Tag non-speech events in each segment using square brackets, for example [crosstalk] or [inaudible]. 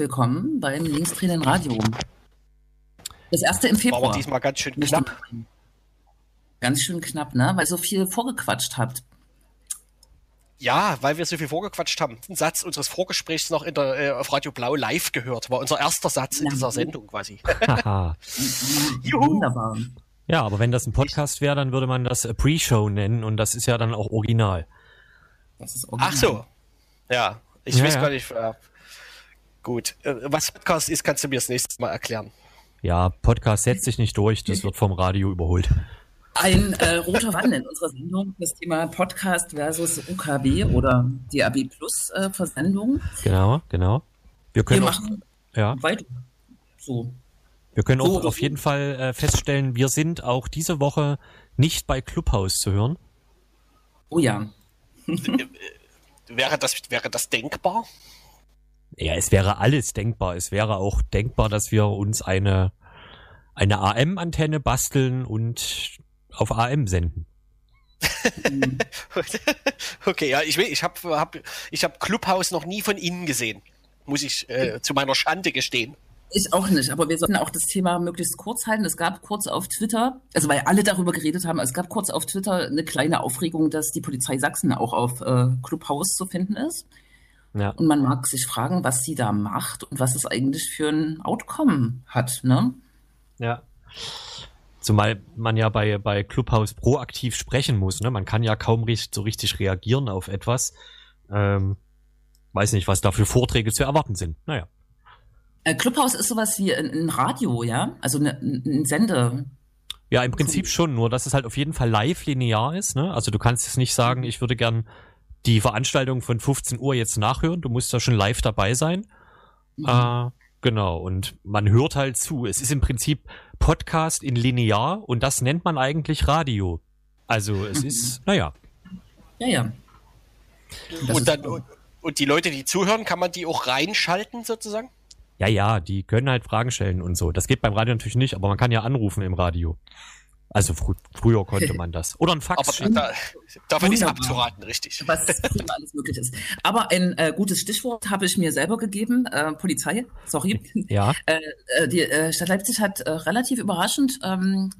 willkommen beim Linkstraining Radio. Das erste im Februar. War diesmal ganz schön knapp. Ganz schön knapp, ne? Weil ihr so viel vorgequatscht habt. Ja, weil wir so viel vorgequatscht haben. Ein Satz unseres Vorgesprächs noch in der, äh, auf Radio Blau live gehört. War unser erster Satz in dieser Sendung quasi. [laughs] [laughs] Juhu. Wunderbar. Ja, aber wenn das ein Podcast wäre, dann würde man das Pre-Show nennen und das ist ja dann auch original. Das ist original. Ach so. Ja, ich ja, weiß ja. gar nicht. Äh, gut. Äh, was Podcast ist, kannst du mir das nächste Mal erklären. Ja, Podcast setzt sich nicht durch, das wird vom Radio überholt. Ein äh, roter Faden in unserer Sendung, das Thema Podcast versus UKW oder DAB Plus äh, Versendung. Genau, genau. Wir können wir machen auch, ja. weiter. So. Wir können so, auch auf so. jeden Fall äh, feststellen, wir sind auch diese Woche nicht bei Clubhouse zu hören. Oh ja. wäre, das, wäre das denkbar? Ja, es wäre alles denkbar. Es wäre auch denkbar, dass wir uns eine, eine AM-Antenne basteln und auf AM senden. [laughs] okay, ja, ich, ich habe hab, ich hab Clubhouse noch nie von innen gesehen. Muss ich äh, zu meiner Schande gestehen. Ich auch nicht, aber wir sollten auch das Thema möglichst kurz halten. Es gab kurz auf Twitter, also weil alle darüber geredet haben, es gab kurz auf Twitter eine kleine Aufregung, dass die Polizei Sachsen auch auf äh, Clubhouse zu finden ist. Ja. Und man mag sich fragen, was sie da macht und was es eigentlich für ein Outcome hat, ne? Ja. Zumal man ja bei, bei Clubhouse proaktiv sprechen muss. Ne? Man kann ja kaum richtig, so richtig reagieren auf etwas. Ähm, weiß nicht, was da für Vorträge zu erwarten sind. Naja. Äh, Clubhouse ist sowas wie ein, Radio, ja? Also eine, ein Sender. Ja, im Prinzip schon, nur dass es halt auf jeden Fall live linear ist. Ne? Also du kannst jetzt nicht sagen, ich würde gern die Veranstaltung von 15 Uhr jetzt nachhören. Du musst da schon live dabei sein. Mhm. Äh, genau, und man hört halt zu. Es ist im Prinzip Podcast in linear und das nennt man eigentlich Radio. Also es ist, naja. Ja, ja. Und, dann, und, und die Leute, die zuhören, kann man die auch reinschalten sozusagen? Ja, ja, die können halt Fragen stellen und so. Das geht beim Radio natürlich nicht, aber man kann ja anrufen im Radio. Also fr früher konnte [laughs] man das. Oder ein Fax. Aber da, davon ist abzuraten, richtig. Was alles möglich ist. Aber ein äh, gutes Stichwort habe ich mir selber gegeben. Äh, Polizei, sorry. Ja. Äh, äh, die äh, Stadt Leipzig hat äh, relativ überraschend ähm,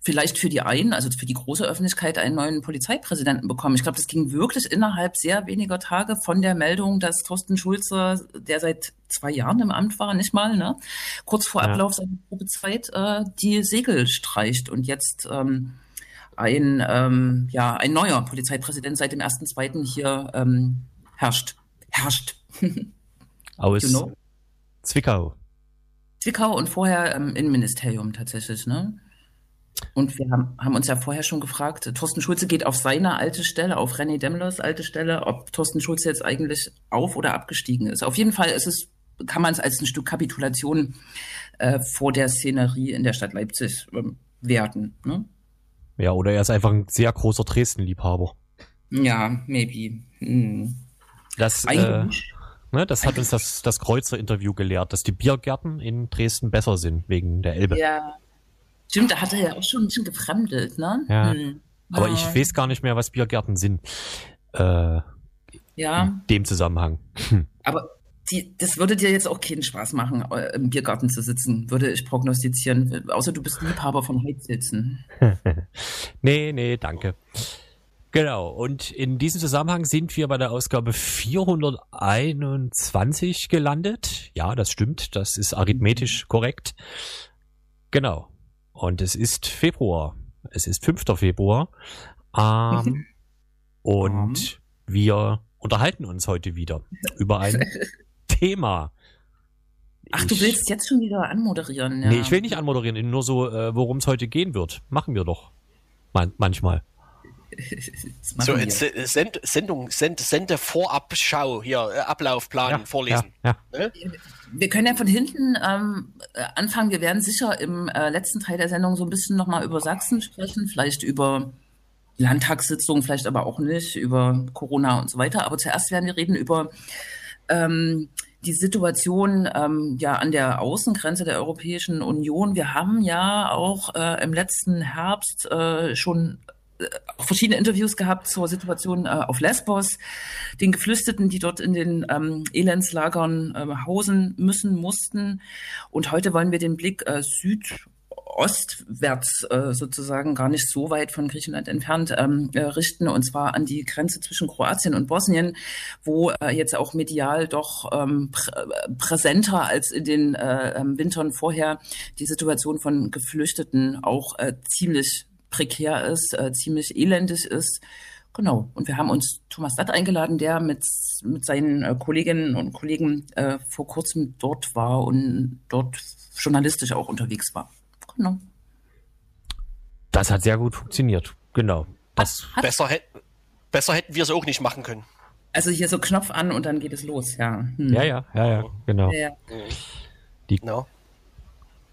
vielleicht für die einen, also für die große Öffentlichkeit, einen neuen Polizeipräsidenten bekommen. Ich glaube, das ging wirklich innerhalb sehr weniger Tage von der Meldung, dass Thorsten Schulze, der seit zwei Jahren im Amt war, nicht mal, ne, kurz vor ja. Ablauf seiner Probezeit äh, die Segel streicht und jetzt ähm, ein, ähm, ja, ein neuer Polizeipräsident seit dem 1.2. hier ähm, herrscht. Herrscht. [laughs] Aus you know? Zwickau. Zwickau und vorher im Innenministerium tatsächlich, ne? Und wir haben, haben uns ja vorher schon gefragt, Thorsten Schulze geht auf seine alte Stelle, auf René Demmlers alte Stelle, ob Thorsten Schulze jetzt eigentlich auf- oder abgestiegen ist. Auf jeden Fall ist es, kann man es als ein Stück Kapitulation äh, vor der Szenerie in der Stadt Leipzig äh, werten. Ne? Ja, oder er ist einfach ein sehr großer Dresden-Liebhaber. Ja, maybe. Hm. Das, äh, ne, das hat uns das, das Kreuzer-Interview gelehrt, dass die Biergärten in Dresden besser sind wegen der Elbe. Ja, Stimmt, da hat er ja auch schon ein bisschen gefremdelt, ne? Ja. Hm. Aber ja. ich weiß gar nicht mehr, was Biergärten sind. Äh, ja. In dem Zusammenhang. Hm. Aber die, das würde dir jetzt auch keinen Spaß machen, im Biergarten zu sitzen, würde ich prognostizieren. Außer du bist Liebhaber von Heizsitzen. [laughs] nee, nee, danke. Genau, und in diesem Zusammenhang sind wir bei der Ausgabe 421 gelandet. Ja, das stimmt, das ist arithmetisch korrekt. Genau. Und es ist Februar. Es ist 5. Februar. Ähm, mhm. und mhm. wir unterhalten uns heute wieder über ein [laughs] Thema. Ach, ich, du willst jetzt schon wieder anmoderieren, ja. Nee, ich will nicht anmoderieren, nur so, äh, worum es heute gehen wird. Machen wir doch. Man manchmal. So, Send, Sendung, Send, Sende Vorabschau hier, äh, Ablaufplan ja, vorlesen. Ja, ja. Ne? Wir können ja von hinten ähm, anfangen. Wir werden sicher im äh, letzten Teil der Sendung so ein bisschen nochmal über Sachsen sprechen, vielleicht über Landtagssitzungen, vielleicht aber auch nicht, über Corona und so weiter. Aber zuerst werden wir reden über ähm, die Situation ähm, ja an der Außengrenze der Europäischen Union. Wir haben ja auch äh, im letzten Herbst äh, schon verschiedene Interviews gehabt zur Situation äh, auf Lesbos, den Geflüchteten, die dort in den ähm, Elendslagern äh, hausen müssen, mussten. Und heute wollen wir den Blick äh, südostwärts äh, sozusagen gar nicht so weit von Griechenland entfernt ähm, äh, richten, und zwar an die Grenze zwischen Kroatien und Bosnien, wo äh, jetzt auch medial doch ähm, prä präsenter als in den äh, ähm, Wintern vorher die Situation von Geflüchteten auch äh, ziemlich prekär ist, äh, ziemlich elendig ist. Genau. Und wir haben uns Thomas Datt eingeladen, der mit, mit seinen äh, Kolleginnen und Kollegen äh, vor kurzem dort war und dort journalistisch auch unterwegs war. Genau. Das hat sehr gut funktioniert. Genau. Das hat, besser, hätt, besser hätten wir es auch nicht machen können. Also hier so Knopf an und dann geht es los, ja. Hm. Ja, ja, ja, ja, genau. Ja, ja. Die, no.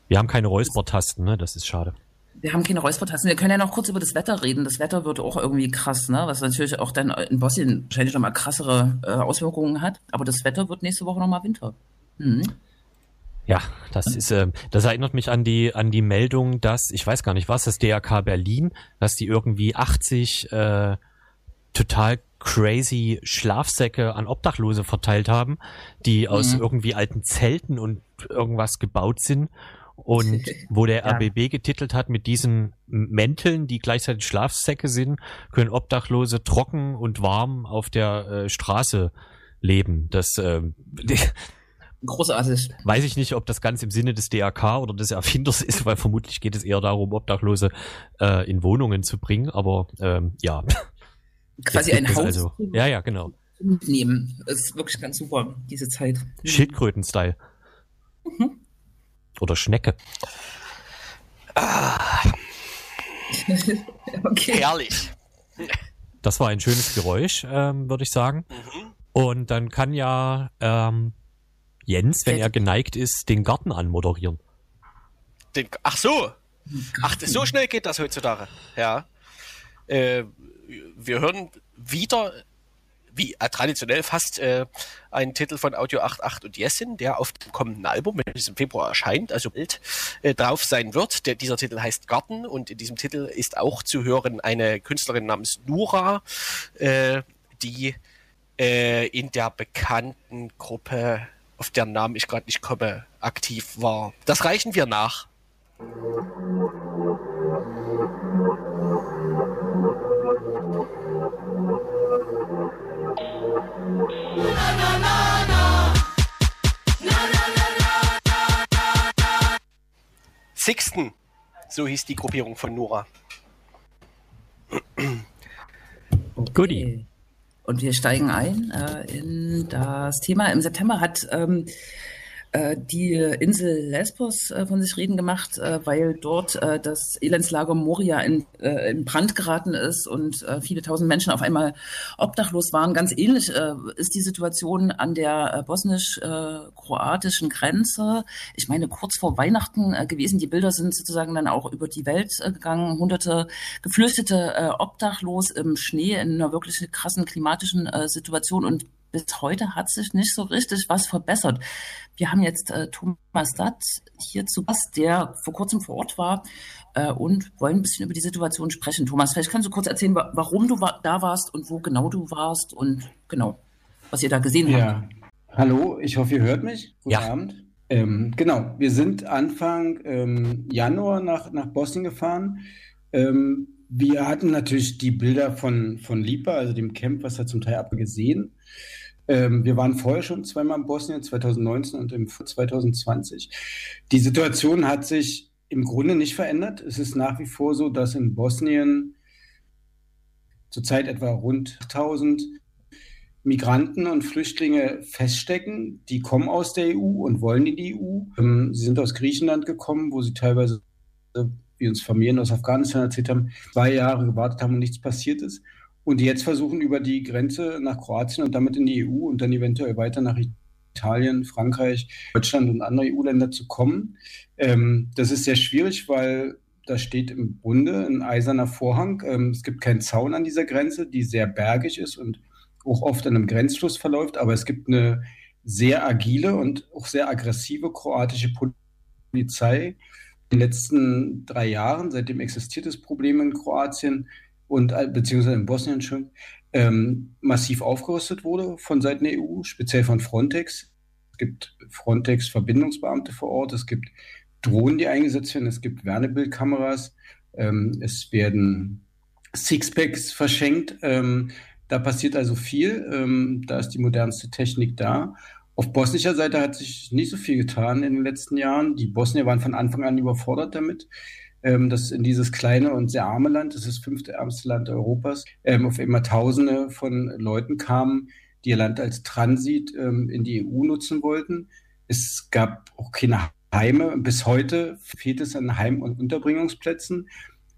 Wir haben keine Räuspertasten, ne? Das ist schade. Wir haben keine Räuspertasten. Wir können ja noch kurz über das Wetter reden. Das Wetter wird auch irgendwie krass, ne? Was natürlich auch dann in Bosnien wahrscheinlich nochmal krassere äh, Auswirkungen hat. Aber das Wetter wird nächste Woche nochmal Winter. Mhm. Ja, das ist, äh, das erinnert mich an die an die Meldung, dass ich weiß gar nicht was, das DRK Berlin, dass die irgendwie 80 äh, total crazy Schlafsäcke an Obdachlose verteilt haben, die aus mhm. irgendwie alten Zelten und irgendwas gebaut sind und [laughs] wo der ja. RBB getitelt hat, mit diesen Mänteln, die gleichzeitig Schlafsäcke sind, können Obdachlose trocken und warm auf der äh, Straße leben. Das äh, [laughs] Großartig. Weiß ich nicht, ob das ganz im Sinne des DRK oder des Erfinders ist, weil vermutlich geht es eher darum, Obdachlose äh, in Wohnungen zu bringen, aber ähm, ja. [laughs] Quasi ein Haus. Also. Ja, ja, genau. Nehmen. Das ist wirklich ganz super, diese Zeit. Schildkröten-Style. Mhm. Oder Schnecke. Ah. [laughs] okay. Herrlich. Das war ein schönes Geräusch, ähm, würde ich sagen. Mhm. Und dann kann ja ähm, Jens, wenn er geneigt ist, den Garten anmoderieren. Den, ach so. Ach, so schnell geht das heutzutage. Ja. Äh, wir hören wieder wie äh, traditionell fast äh, ein Titel von Audio 88 und Jessin, der auf dem kommenden Album, welches im Februar erscheint, also bald äh, drauf sein wird. Der, dieser Titel heißt Garten und in diesem Titel ist auch zu hören eine Künstlerin namens Nura, äh, die äh, in der bekannten Gruppe, auf deren Namen ich gerade nicht komme, aktiv war. Das reichen wir nach. Sixten, so hieß die Gruppierung von Nora. Okay. Goodie. Und wir steigen ein äh, in das Thema. Im September hat ähm, äh, die Insel Lesbos äh, von sich reden gemacht, äh, weil dort das Elendslager Moria in, in Brand geraten ist und viele tausend Menschen auf einmal obdachlos waren. Ganz ähnlich ist die Situation an der bosnisch-kroatischen Grenze. Ich meine, kurz vor Weihnachten gewesen. Die Bilder sind sozusagen dann auch über die Welt gegangen. Hunderte Geflüchtete obdachlos im Schnee in einer wirklich krassen klimatischen Situation und bis heute hat sich nicht so richtig was verbessert. Wir haben jetzt äh, Thomas Datt hier zu Gast, der vor kurzem vor Ort war äh, und wollen ein bisschen über die Situation sprechen. Thomas, vielleicht kannst du kurz erzählen, warum du wa da warst und wo genau du warst und genau, was ihr da gesehen ja. habt. Hallo, ich hoffe, ihr hört mich. Guten ja. Abend. Ähm, genau, wir sind Anfang ähm, Januar nach, nach Bosnien gefahren. Ähm, wir hatten natürlich die Bilder von, von Lipa, also dem Camp, was da zum Teil abgesehen. Ähm, wir waren vorher schon zweimal in Bosnien, 2019 und im 2020. Die Situation hat sich im Grunde nicht verändert. Es ist nach wie vor so, dass in Bosnien zurzeit etwa rund 1000 Migranten und Flüchtlinge feststecken. Die kommen aus der EU und wollen in die EU. Ähm, sie sind aus Griechenland gekommen, wo sie teilweise, wie uns Familien aus Afghanistan erzählt haben, zwei Jahre gewartet haben und nichts passiert ist und jetzt versuchen über die Grenze nach Kroatien und damit in die EU und dann eventuell weiter nach Italien, Frankreich, Deutschland und andere EU-Länder zu kommen. Ähm, das ist sehr schwierig, weil da steht im Grunde ein eiserner Vorhang. Ähm, es gibt keinen Zaun an dieser Grenze, die sehr bergig ist und auch oft an einem Grenzfluss verläuft, aber es gibt eine sehr agile und auch sehr aggressive kroatische Polizei. In den letzten drei Jahren, seitdem existiert das Problem in Kroatien, und äh, beziehungsweise in Bosnien schon ähm, massiv aufgerüstet wurde von Seiten der EU, speziell von Frontex. Es gibt Frontex-Verbindungsbeamte vor Ort, es gibt Drohnen, die eingesetzt werden, es gibt Wärmebildkameras, ähm, es werden Sixpacks verschenkt. Ähm, da passiert also viel. Ähm, da ist die modernste Technik da. Auf bosnischer Seite hat sich nicht so viel getan in den letzten Jahren. Die Bosnier waren von Anfang an überfordert damit, ähm, dass in dieses kleine und sehr arme Land, das ist das fünfte ärmste Land Europas, ähm, auf immer Tausende von Leuten kamen, die ihr Land als Transit ähm, in die EU nutzen wollten. Es gab auch keine Heime. Bis heute fehlt es an Heim- und Unterbringungsplätzen.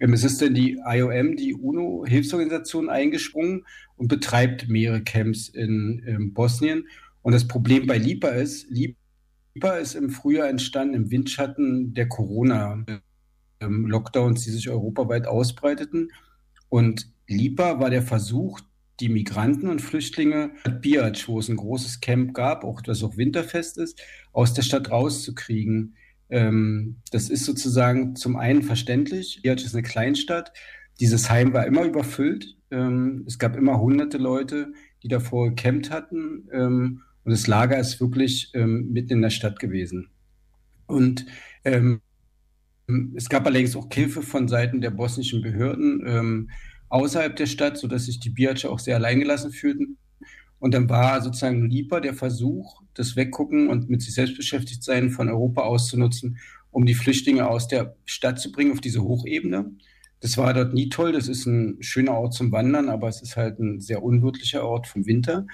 Ähm, es ist denn die IOM, die UNO-Hilfsorganisation, eingesprungen und betreibt mehrere Camps in, in Bosnien. Und das Problem bei LIPA ist, LIPA ist im Frühjahr entstanden im Windschatten der Corona-Lockdowns, die sich europaweit ausbreiteten. Und LIPA war der Versuch, die Migranten und Flüchtlinge Biatch, wo es ein großes Camp gab, auch das auch winterfest ist, aus der Stadt rauszukriegen. Ähm, das ist sozusagen zum einen verständlich. Biatch ist eine Kleinstadt. Dieses Heim war immer überfüllt. Ähm, es gab immer hunderte Leute, die davor gecampt hatten. Ähm, und das Lager ist wirklich ähm, mitten in der Stadt gewesen. Und ähm, es gab allerdings auch Hilfe von Seiten der bosnischen Behörden ähm, außerhalb der Stadt, sodass sich die Biatsche auch sehr alleingelassen fühlten. Und dann war sozusagen lieber der Versuch, das Weggucken und mit sich selbst beschäftigt sein von Europa auszunutzen, um die Flüchtlinge aus der Stadt zu bringen auf diese Hochebene. Das war dort nie toll. Das ist ein schöner Ort zum Wandern, aber es ist halt ein sehr unwirtlicher Ort vom Winter.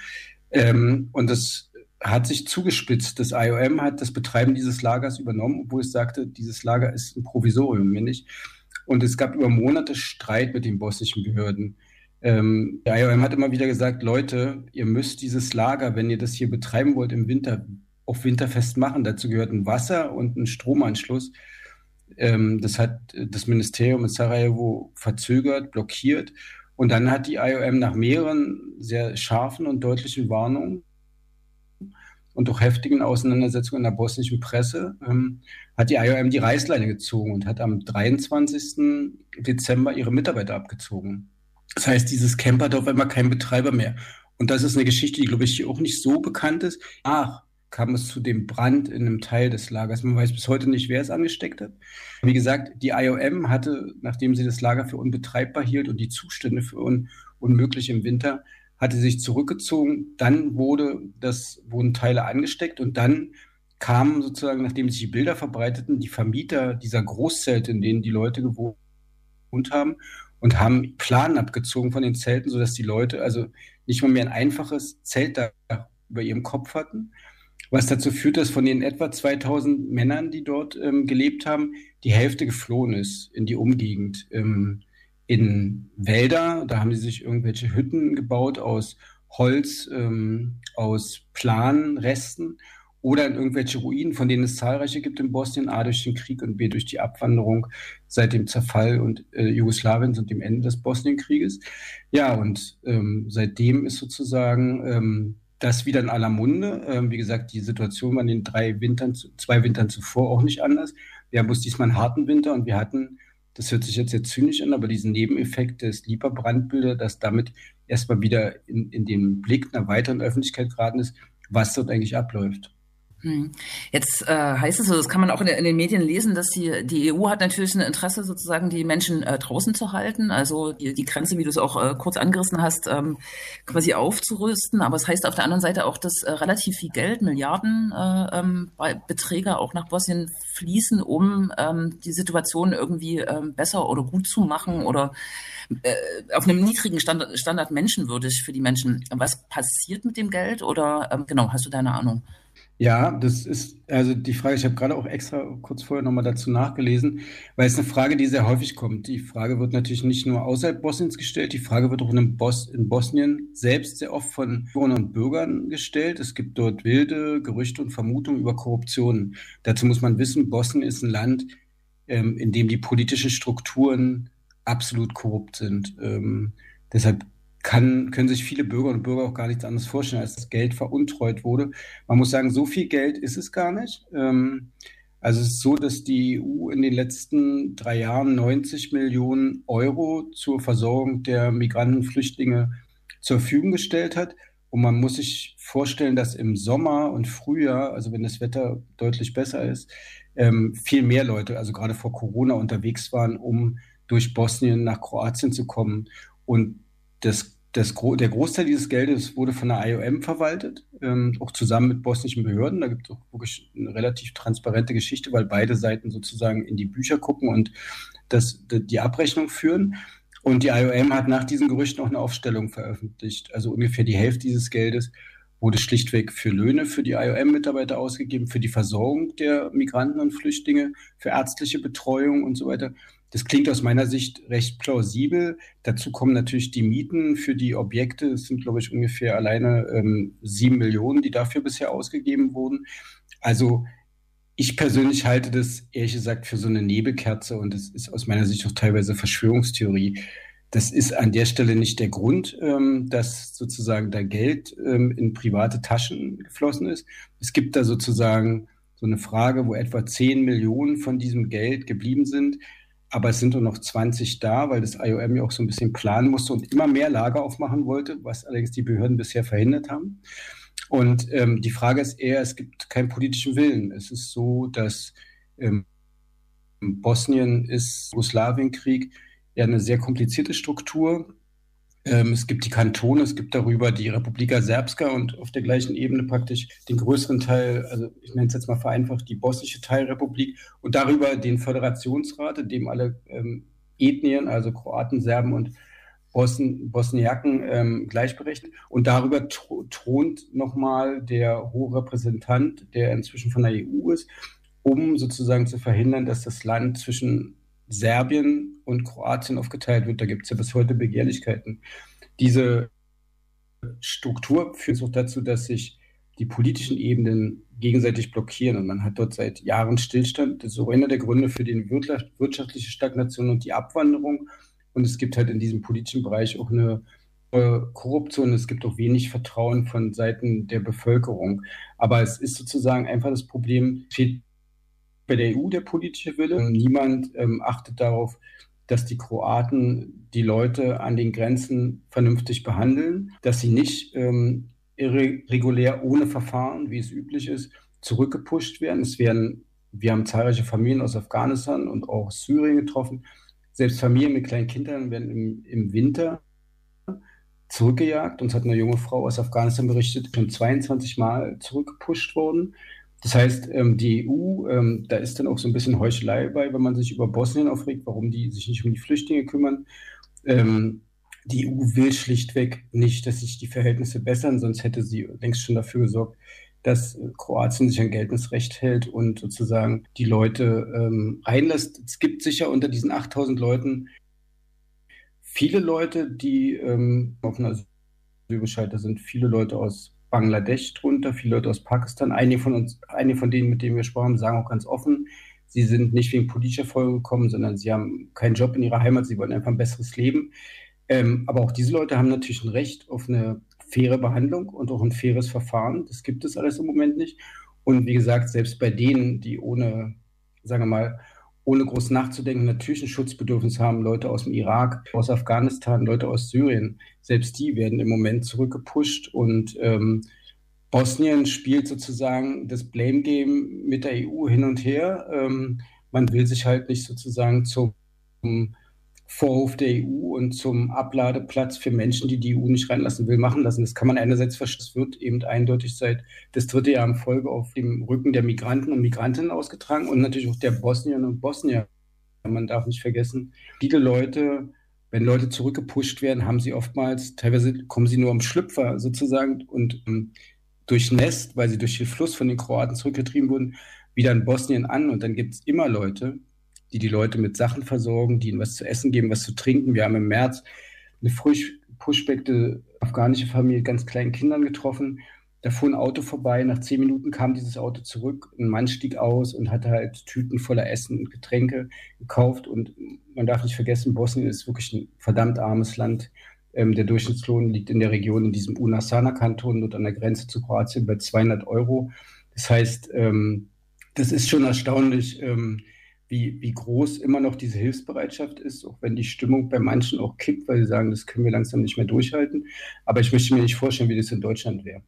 Ähm, und das hat sich zugespitzt. Das IOM hat das Betreiben dieses Lagers übernommen, obwohl es sagte, dieses Lager ist ein Provisorium, männlich. Und es gab über Monate Streit mit den bosnischen Behörden. Ähm, der IOM hat immer wieder gesagt, Leute, ihr müsst dieses Lager, wenn ihr das hier betreiben wollt im Winter, auf Winterfest machen. Dazu gehört ein Wasser- und ein Stromanschluss. Ähm, das hat das Ministerium in Sarajevo verzögert, blockiert. Und dann hat die IOM nach mehreren sehr scharfen und deutlichen Warnungen und durch heftigen Auseinandersetzungen in der bosnischen Presse ähm, hat die IOM die Reißleine gezogen und hat am 23. Dezember ihre Mitarbeiter abgezogen. Das heißt, dieses Camp hat auf einmal keinen Betreiber mehr. Und das ist eine Geschichte, die, glaube ich, hier auch nicht so bekannt ist. Ach, kam es zu dem Brand in einem Teil des Lagers. Man weiß bis heute nicht, wer es angesteckt hat. Wie gesagt, die IOM hatte, nachdem sie das Lager für unbetreibbar hielt und die Zustände für un unmöglich im Winter, hatte sich zurückgezogen. Dann wurde das, wurden Teile angesteckt und dann kamen sozusagen, nachdem sich die Bilder verbreiteten, die Vermieter dieser Großzelte, in denen die Leute gewohnt haben und haben Planen abgezogen von den Zelten, sodass die Leute also nicht mal mehr ein einfaches Zelt da über ihrem Kopf hatten, was dazu führt, dass von den etwa 2000 Männern, die dort ähm, gelebt haben, die Hälfte geflohen ist in die Umgegend. Ähm, in Wälder, da haben sie sich irgendwelche Hütten gebaut aus Holz, ähm, aus Planresten oder in irgendwelche Ruinen, von denen es zahlreiche gibt in Bosnien, A durch den Krieg und B durch die Abwanderung seit dem Zerfall und äh, Jugoslawiens und dem Ende des Bosnienkrieges. Ja, und ähm, seitdem ist sozusagen ähm, das wieder in aller Munde. Ähm, wie gesagt, die Situation war in den drei Wintern, zwei Wintern zuvor auch nicht anders. Wir haben bloß diesmal einen harten Winter und wir hatten, das hört sich jetzt sehr zynisch an, aber diesen Nebeneffekt des Lieferbrandbilder, dass damit erstmal wieder in, in den Blick einer weiteren Öffentlichkeit geraten ist, was dort eigentlich abläuft. Hm. Jetzt äh, heißt es so, das kann man auch in, in, den Medien lesen, dass die, die EU hat natürlich ein Interesse, sozusagen die Menschen äh, draußen zu halten, also die, die Grenze, wie du es auch äh, kurz angerissen hast, ähm, quasi aufzurüsten. Aber es heißt auf der anderen Seite auch, dass äh, relativ viel Geld, Milliarden äh, ähm, Beträge auch nach Bosnien fließen, um ähm, die Situation irgendwie ähm, besser oder gut zu machen oder äh, auf einem niedrigen Standard, Standard menschenwürdig für die Menschen. Was passiert mit dem Geld oder ähm, genau, hast du deine Ahnung? Ja, das ist also die Frage, ich habe gerade auch extra kurz vorher nochmal dazu nachgelesen, weil es eine Frage, die sehr häufig kommt. Die Frage wird natürlich nicht nur außerhalb Bosniens gestellt, die Frage wird auch in, Bos in Bosnien selbst sehr oft von Bürgern und Bürgern gestellt. Es gibt dort wilde Gerüchte und Vermutungen über Korruption. Dazu muss man wissen, Bosnien ist ein Land, ähm, in dem die politischen Strukturen absolut korrupt sind. Ähm, deshalb kann, können sich viele Bürgerinnen und Bürger auch gar nichts anderes vorstellen, als das Geld veruntreut wurde. Man muss sagen, so viel Geld ist es gar nicht. Ähm, Also es ist so, dass die EU in den letzten drei Jahren 90 Millionen Euro zur Versorgung der Migranten und Flüchtlinge zur Verfügung gestellt hat. Und man muss sich vorstellen, dass im Sommer und Frühjahr, also wenn das Wetter deutlich besser ist, ähm, viel mehr Leute, also gerade vor Corona, unterwegs waren, um durch Bosnien nach Kroatien zu kommen. Und das, das, der Großteil dieses Geldes wurde von der IOM verwaltet, ähm, auch zusammen mit bosnischen Behörden. Da gibt es auch wirklich eine relativ transparente Geschichte, weil beide Seiten sozusagen in die Bücher gucken und das, die Abrechnung führen. Und die IOM hat nach diesen Gerüchten auch eine Aufstellung veröffentlicht. Also ungefähr die Hälfte dieses Geldes wurde schlichtweg für Löhne für die IOM-Mitarbeiter ausgegeben, für die Versorgung der Migranten und Flüchtlinge, für ärztliche Betreuung und so weiter. Das klingt aus meiner Sicht recht plausibel. Dazu kommen natürlich die Mieten für die Objekte. Es sind, glaube ich, ungefähr alleine ähm, sieben Millionen, die dafür bisher ausgegeben wurden. Also ich persönlich halte das ehrlich gesagt für so eine Nebelkerze und es ist aus meiner Sicht auch teilweise Verschwörungstheorie. Das ist an der Stelle nicht der Grund, ähm, dass sozusagen da Geld ähm, in private Taschen geflossen ist. Es gibt da sozusagen so eine Frage, wo etwa 10 Millionen von diesem Geld geblieben sind. Aber es sind nur noch 20 da, weil das IOM ja auch so ein bisschen planen musste und immer mehr Lager aufmachen wollte, was allerdings die Behörden bisher verhindert haben. Und ähm, die Frage ist eher, es gibt keinen politischen Willen. Es ist so, dass ähm, Bosnien ist Jugoslawienkrieg ja eine sehr komplizierte Struktur. Ähm, es gibt die Kantone, es gibt darüber die Republika Serbska und auf der gleichen Ebene praktisch den größeren Teil, also ich nenne es jetzt mal vereinfacht, die bosnische Teilrepublik und darüber den Föderationsrat, in dem alle ähm, Ethnien, also Kroaten, Serben und Bosn Bosniaken ähm, gleichberechtigt. Und darüber thront nochmal der hohe Repräsentant, der inzwischen von der EU ist, um sozusagen zu verhindern, dass das Land zwischen Serbien und Kroatien aufgeteilt wird. Da gibt es ja bis heute Begehrlichkeiten. Diese Struktur führt auch dazu, dass sich die politischen Ebenen gegenseitig blockieren und man hat dort seit Jahren Stillstand. Das ist auch einer der Gründe für die wirtschaftliche Stagnation und die Abwanderung. Und es gibt halt in diesem politischen Bereich auch eine Korruption, es gibt auch wenig Vertrauen von Seiten der Bevölkerung. Aber es ist sozusagen einfach das Problem, fehlt bei der EU der politische Wille. Niemand ähm, achtet darauf, dass die Kroaten die Leute an den Grenzen vernünftig behandeln, dass sie nicht ähm, irregulär ohne Verfahren, wie es üblich ist, zurückgepusht werden. Es werden, wir haben zahlreiche Familien aus Afghanistan und auch Syrien getroffen. Selbst Familien mit kleinen Kindern werden im, im Winter zurückgejagt. Uns hat eine junge Frau aus Afghanistan berichtet, schon 22 Mal zurückgepusht worden. Das heißt, ähm, die EU, ähm, da ist dann auch so ein bisschen Heuchelei bei, wenn man sich über Bosnien aufregt, warum die sich nicht um die Flüchtlinge kümmern. Ähm, die EU will schlichtweg nicht, dass sich die Verhältnisse bessern, sonst hätte sie längst schon dafür gesorgt, dass Kroatien sich an geltendes Recht hält und sozusagen die Leute ähm, reinlässt. Es gibt sicher unter diesen 8000 Leuten viele Leute, die ähm, auf einer Asylbescheid, da sind viele Leute aus Bangladesch drunter, viele Leute aus Pakistan. Einige von uns, einige von denen, mit denen wir haben, sagen auch ganz offen, sie sind nicht wegen politischer Folge gekommen, sondern sie haben keinen Job in ihrer Heimat, sie wollen einfach ein besseres Leben. Ähm, aber auch diese Leute haben natürlich ein Recht auf eine faire Behandlung und auch ein faires Verfahren. Das gibt es alles im Moment nicht. Und wie gesagt, selbst bei denen, die ohne, sagen wir mal, ohne groß nachzudenken, natürlich ein Schutzbedürfnis haben, Leute aus dem Irak, aus Afghanistan, Leute aus Syrien, selbst die werden im Moment zurückgepusht und ähm, Bosnien spielt sozusagen das Blame Game mit der EU hin und her. Ähm, man will sich halt nicht sozusagen zum Vorhof der EU und zum Abladeplatz für Menschen, die die EU nicht reinlassen will, machen lassen. Das kann man einerseits verstehen. Es wird eben eindeutig seit das dritte Jahr in Folge auf dem Rücken der Migranten und Migrantinnen ausgetragen und natürlich auch der Bosnier und Bosnier. Man darf nicht vergessen, viele Leute, wenn Leute zurückgepusht werden, haben sie oftmals, teilweise kommen sie nur am Schlüpfer sozusagen und ähm, durchnässt, weil sie durch den Fluss von den Kroaten zurückgetrieben wurden, wieder in Bosnien an. Und dann gibt es immer Leute, die die Leute mit Sachen versorgen, die ihnen was zu essen geben, was zu trinken. Wir haben im März eine frisch pushbackte afghanische Familie mit ganz kleinen Kindern getroffen. Da fuhr ein Auto vorbei. Nach zehn Minuten kam dieses Auto zurück. Ein Mann stieg aus und hatte halt Tüten voller Essen und Getränke gekauft. Und man darf nicht vergessen, Bosnien ist wirklich ein verdammt armes Land. Ähm, der Durchschnittslohn liegt in der Region, in diesem Unasana-Kanton, dort an der Grenze zu Kroatien, bei 200 Euro. Das heißt, ähm, Das ist schon erstaunlich, ähm, wie, wie groß immer noch diese Hilfsbereitschaft ist, auch wenn die Stimmung bei manchen auch kippt, weil sie sagen, das können wir langsam nicht mehr durchhalten. Aber ich möchte mir nicht vorstellen, wie das in Deutschland wäre.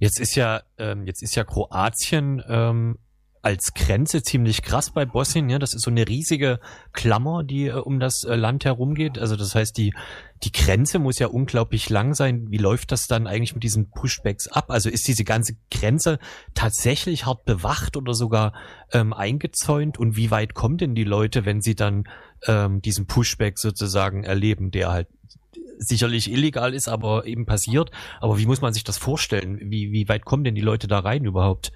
Jetzt ist ja, ähm, jetzt ist ja Kroatien ähm, als Grenze ziemlich krass bei Bosnien. Ja, das ist so eine riesige Klammer, die äh, um das äh, Land herumgeht. Also das heißt, die die Grenze muss ja unglaublich lang sein. Wie läuft das dann eigentlich mit diesen Pushbacks ab? Also ist diese ganze Grenze tatsächlich hart bewacht oder sogar ähm, eingezäunt? Und wie weit kommen denn die Leute, wenn sie dann ähm, diesen Pushback sozusagen erleben, der halt sicherlich illegal ist, aber eben passiert. Aber wie muss man sich das vorstellen? Wie, wie weit kommen denn die Leute da rein überhaupt?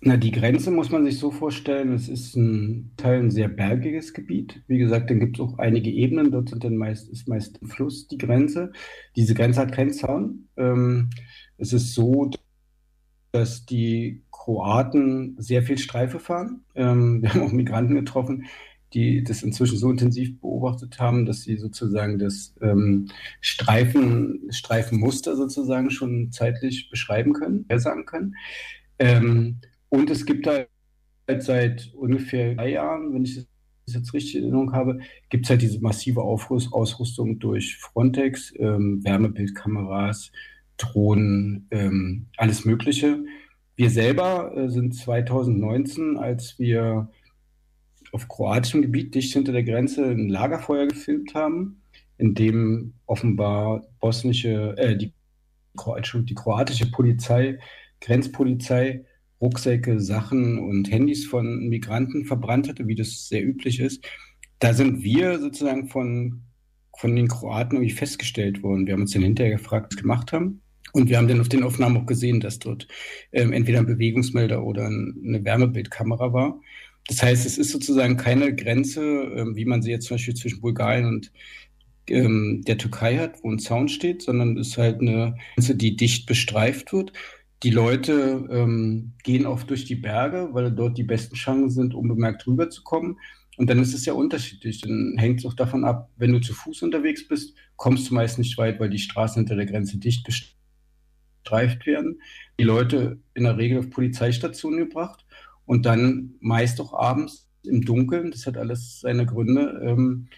Na, die Grenze muss man sich so vorstellen, es ist ein Teil ein sehr bergiges Gebiet. Wie gesagt, dann gibt es auch einige Ebenen, dort sind dann meist, ist meist ein Fluss die Grenze. Diese Grenze hat keinen Zaun. Ähm, es ist so, dass die Kroaten sehr viel Streife fahren. Ähm, [laughs] wir haben auch Migranten getroffen, die das inzwischen so intensiv beobachtet haben, dass sie sozusagen das ähm, Streifen, Streifenmuster sozusagen schon zeitlich beschreiben können, sagen können. Ähm, und es gibt halt seit ungefähr drei Jahren, wenn ich das jetzt richtig in Erinnerung habe, gibt es halt diese massive Aufrüst Ausrüstung durch Frontex, ähm, Wärmebildkameras, Drohnen, ähm, alles Mögliche. Wir selber äh, sind 2019, als wir auf kroatischem Gebiet dicht hinter der Grenze ein Lagerfeuer gefilmt haben, in dem offenbar bosnische, äh, die, die kroatische Polizei, Grenzpolizei, Rucksäcke, Sachen und Handys von Migranten verbrannt hatte, wie das sehr üblich ist. Da sind wir sozusagen von, von den Kroaten irgendwie festgestellt worden. Wir haben uns dann hinterher gefragt, was wir gemacht haben. Und wir haben dann auf den Aufnahmen auch gesehen, dass dort ähm, entweder ein Bewegungsmelder oder eine Wärmebildkamera war. Das heißt, es ist sozusagen keine Grenze, ähm, wie man sie jetzt zum Beispiel zwischen Bulgarien und ähm, der Türkei hat, wo ein Zaun steht, sondern es ist halt eine Grenze, die dicht bestreift wird. Die Leute ähm, gehen oft durch die Berge, weil dort die besten Chancen sind, unbemerkt rüberzukommen. Und dann ist es ja unterschiedlich. Dann hängt es auch davon ab, wenn du zu Fuß unterwegs bist, kommst du meist nicht weit, weil die Straßen hinter der Grenze dicht bestreift werden. Die Leute in der Regel auf Polizeistationen gebracht und dann meist auch abends im Dunkeln, das hat alles seine Gründe, ähm,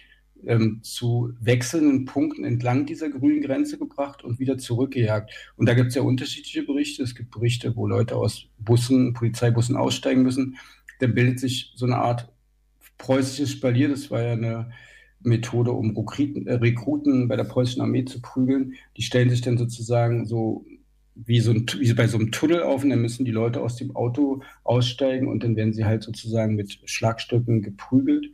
ähm, zu wechselnden Punkten entlang dieser grünen Grenze gebracht und wieder zurückgejagt. Und da gibt es ja unterschiedliche Berichte. Es gibt Berichte, wo Leute aus Bussen, Polizeibussen aussteigen müssen. Da bildet sich so eine Art preußisches Spalier. Das war ja eine Methode, um Rekruten, äh, Rekruten bei der preußischen Armee zu prügeln. Die stellen sich dann sozusagen so wie, so ein, wie bei so einem Tunnel auf und dann müssen die Leute aus dem Auto aussteigen und dann werden sie halt sozusagen mit Schlagstöcken geprügelt.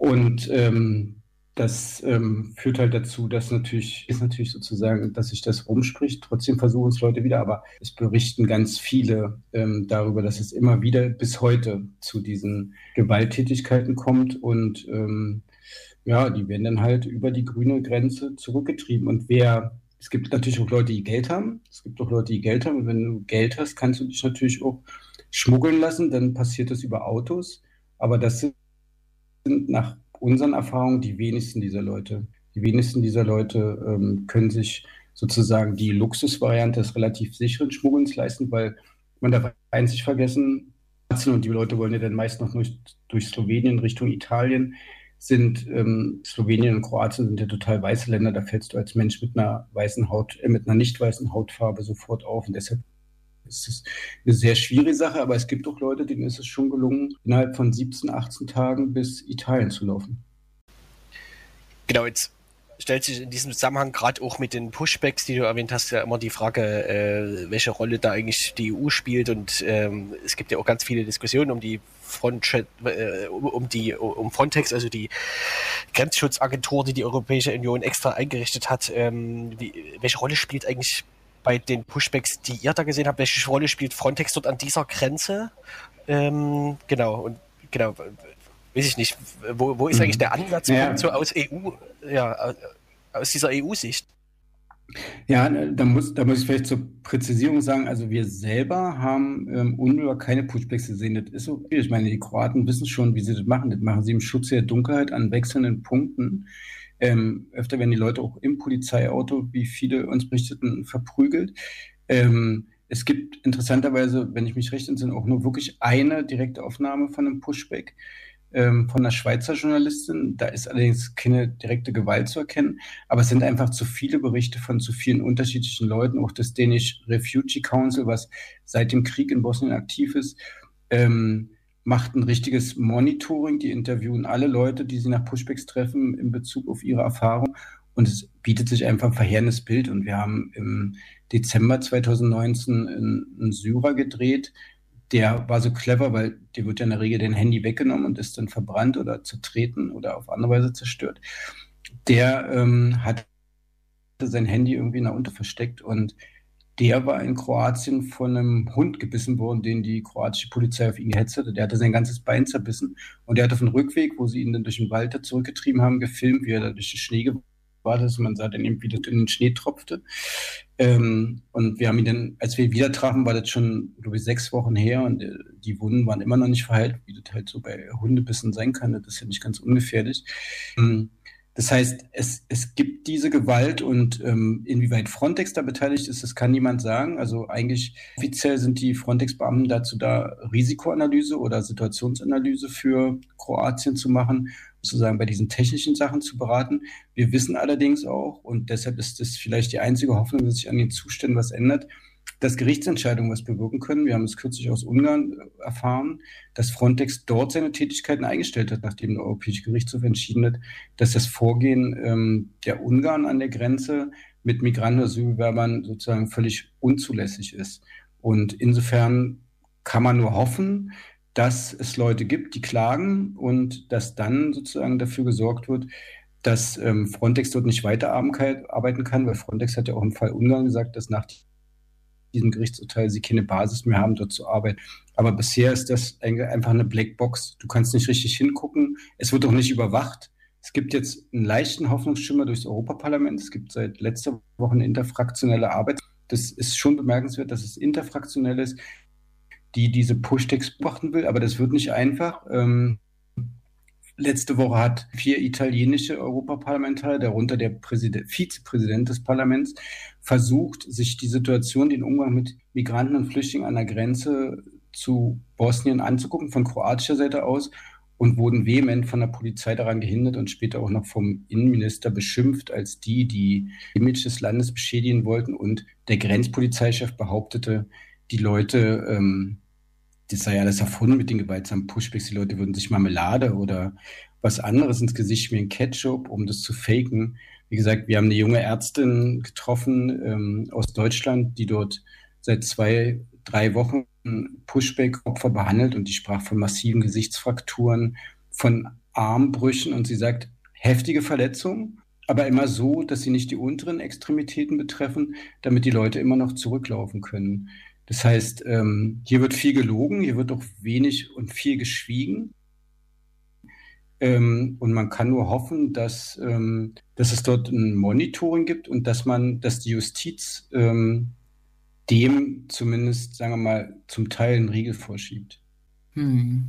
Und ähm, das ähm, führt halt dazu, dass natürlich, ist natürlich sozusagen, dass sich das rumspricht. Trotzdem versuchen es Leute wieder, aber es berichten ganz viele ähm, darüber, dass es immer wieder bis heute zu diesen Gewalttätigkeiten kommt und ähm, ja, die werden dann halt über die grüne Grenze zurückgetrieben. Und wer es gibt natürlich auch Leute, die Geld haben. Es gibt auch Leute, die Geld haben. Und wenn du Geld hast, kannst du dich natürlich auch schmuggeln lassen. Dann passiert das über Autos. Aber das sind nach unseren Erfahrungen die wenigsten dieser Leute. Die wenigsten dieser Leute ähm, können sich sozusagen die Luxusvariante des relativ sicheren Schmuggelns leisten, weil man darf nicht vergessen, und die Leute wollen ja dann meist noch durch, durch Slowenien Richtung Italien sind ähm, Slowenien und Kroatien sind ja total weiße Länder. Da fällst du als Mensch mit einer weißen Haut, äh, mit einer nicht weißen Hautfarbe sofort auf. Und deshalb ist es eine sehr schwierige Sache. Aber es gibt auch Leute, denen ist es schon gelungen, innerhalb von 17, 18 Tagen bis Italien zu laufen. Genau, jetzt stellt sich in diesem Zusammenhang gerade auch mit den Pushbacks, die du erwähnt hast, ja immer die Frage, äh, welche Rolle da eigentlich die EU spielt. Und ähm, es gibt ja auch ganz viele Diskussionen um die Front, äh, um die um Frontex, also die Grenzschutzagentur, die die Europäische Union extra eingerichtet hat. Ähm, wie, welche Rolle spielt eigentlich bei den Pushbacks, die ihr da gesehen habt, welche Rolle spielt Frontex dort an dieser Grenze? Ähm, genau, und genau, weiß ich nicht, wo, wo ist mhm. eigentlich der Ansatzpunkt ja. so aus EU, ja, aus dieser EU-Sicht? Ja, da muss, da muss ich vielleicht zur Präzisierung sagen, also wir selber haben ähm, unmittelbar keine Pushbacks gesehen. Das ist okay. Ich meine, die Kroaten wissen schon, wie sie das machen. Das machen sie im Schutz der Dunkelheit an wechselnden Punkten. Ähm, öfter werden die Leute auch im Polizeiauto, wie viele uns berichteten, verprügelt. Ähm, Es gibt interessanterweise, wenn ich mich recht entsinne, auch nur wirklich eine direkte Aufnahme von einem Pushback ähm, von einer Schweizer Journalistin. Da ist allerdings keine direkte Gewalt zu erkennen, aber es sind einfach zu viele Berichte von zu vielen unterschiedlichen Leuten. Auch das Danish Refugee Council, was seit dem Krieg in Bosnien aktiv ist, ähm, macht ein richtiges Monitoring. Die interviewen alle Leute, die sie nach Pushbacks treffen, in Bezug auf ihre Erfahrung. Und es bietet sich einfach ein verheerendes Bild. Und wir haben im Dezember 2019 einen Syrer gedreht, der war so clever, weil dir wird ja in der Regel dein Handy weggenommen und ist dann verbrannt oder zertreten oder auf andere Weise zerstört. Der ähm, hat sein Handy irgendwie in der Unter versteckt und der war in Kroatien von einem Hund gebissen worden, den die kroatische Polizei auf ihn gehetzt hatte. Der hatte sein ganzes Bein zerbissen und der hat auf dem Rückweg, wo sie ihn dann durch den Wald zurückgetrieben haben, gefilmt, wie er da durch den Schnee war das, man sah dann eben, wie das in den Schnee tropfte. Ähm, und wir haben ihn dann, als wir ihn wieder trafen, war das schon, glaube ich, sechs Wochen her und äh, die Wunden waren immer noch nicht verheilt, wie das halt so bei Hundebissen sein kann. Das ist ja nicht ganz ungefährlich. Ähm, das heißt, es, es gibt diese Gewalt und ähm, inwieweit Frontex da beteiligt ist, das kann niemand sagen. Also eigentlich offiziell sind die Frontex-Beamten dazu da, Risikoanalyse oder Situationsanalyse für Kroatien zu machen sozusagen bei diesen technischen Sachen zu beraten. Wir wissen allerdings auch, und deshalb ist das vielleicht die einzige Hoffnung, dass sich an den Zuständen was ändert, dass Gerichtsentscheidungen was bewirken können. Wir haben es kürzlich aus Ungarn äh, erfahren, dass Frontex dort seine Tätigkeiten eingestellt hat, nachdem der Europäische Gerichtshof entschieden hat, dass das Vorgehen ähm, der Ungarn an der Grenze mit Migranten oder Asylbewerbern sozusagen völlig unzulässig ist. Und insofern kann man nur hoffen, dass es Leute gibt, die klagen und dass dann sozusagen dafür gesorgt wird, dass ähm, Frontex dort nicht weiterarbeiten kann, weil Frontex hat ja auch im Fall Ungarn gesagt, dass nach diesem Gerichtsurteil sie keine Basis mehr haben, dort zu arbeiten. Aber bisher ist das einfach eine Blackbox. Du kannst nicht richtig hingucken. Es wird auch nicht überwacht. Es gibt jetzt einen leichten Hoffnungsschimmer durchs Europaparlament. Es gibt seit letzter Woche eine interfraktionelle Arbeit. Das ist schon bemerkenswert, dass es interfraktionell ist die diese Push-Text beobachten will, aber das wird nicht einfach. Ähm, letzte Woche hat vier italienische Europaparlamentarier, darunter der Präsident, Vizepräsident des Parlaments, versucht, sich die Situation, den Umgang mit Migranten und Flüchtlingen an der Grenze zu Bosnien anzugucken, von kroatischer Seite aus, und wurden vehement von der Polizei daran gehindert und später auch noch vom Innenminister beschimpft als die, die Image des Landes beschädigen wollten. Und der Grenzpolizeichef behauptete, die Leute, ähm, das sei alles erfunden mit den gewaltsamen Pushbacks, die Leute würden sich Marmelade oder was anderes ins Gesicht schmieren, Ketchup, um das zu faken. Wie gesagt, wir haben eine junge Ärztin getroffen ähm, aus Deutschland, die dort seit zwei, drei Wochen Pushback-Opfer behandelt und die sprach von massiven Gesichtsfrakturen, von Armbrüchen und sie sagt, heftige Verletzungen, aber immer so, dass sie nicht die unteren Extremitäten betreffen, damit die Leute immer noch zurücklaufen können. Das heißt, ähm, hier wird viel gelogen, hier wird auch wenig und viel geschwiegen. Ähm, und man kann nur hoffen, dass, ähm, dass es dort ein Monitoring gibt und dass man, dass die Justiz ähm, dem zumindest, sagen wir mal, zum Teil einen Riegel vorschiebt. Hm.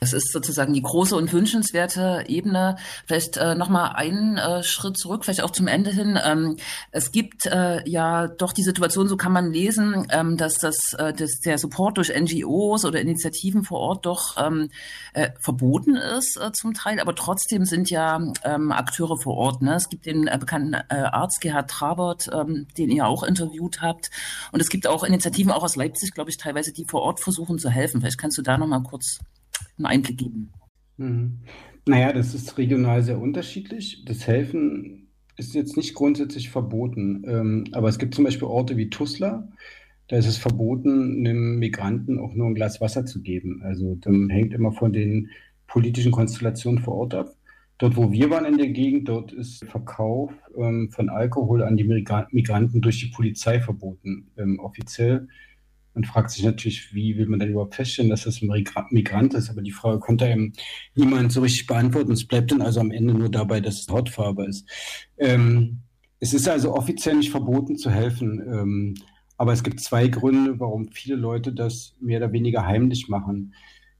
Das ist sozusagen die große und wünschenswerte Ebene. Vielleicht äh, nochmal einen äh, Schritt zurück, vielleicht auch zum Ende hin. Ähm, es gibt äh, ja doch die Situation, so kann man lesen, ähm, dass das äh, dass der Support durch NGOs oder Initiativen vor Ort doch ähm, äh, verboten ist äh, zum Teil, aber trotzdem sind ja ähm, Akteure vor Ort. Ne? Es gibt den äh, bekannten äh, Arzt Gerhard Trabert, ähm, den ihr auch interviewt habt. Und es gibt auch Initiativen, auch aus Leipzig, glaube ich, teilweise, die vor Ort versuchen zu helfen. Vielleicht kannst du da nochmal kurz einen Einblick geben? Mhm. Naja, das ist regional sehr unterschiedlich. Das Helfen ist jetzt nicht grundsätzlich verboten. Ähm, aber es gibt zum Beispiel Orte wie Tuzla, da ist es verboten, einem Migranten auch nur ein Glas Wasser zu geben. Also dann hängt immer von den politischen Konstellationen vor Ort ab. Dort, wo wir waren in der Gegend, dort ist Verkauf ähm, von Alkohol an die Migranten durch die Polizei verboten, ähm, offiziell. Man fragt sich natürlich, wie will man denn überhaupt feststellen, dass das ein Migrant ist? Aber die Frage konnte einem niemand so richtig beantworten. Es bleibt dann also am Ende nur dabei, dass es Hautfarbe ist. Ähm, es ist also offiziell nicht verboten zu helfen. Ähm, aber es gibt zwei Gründe, warum viele Leute das mehr oder weniger heimlich machen.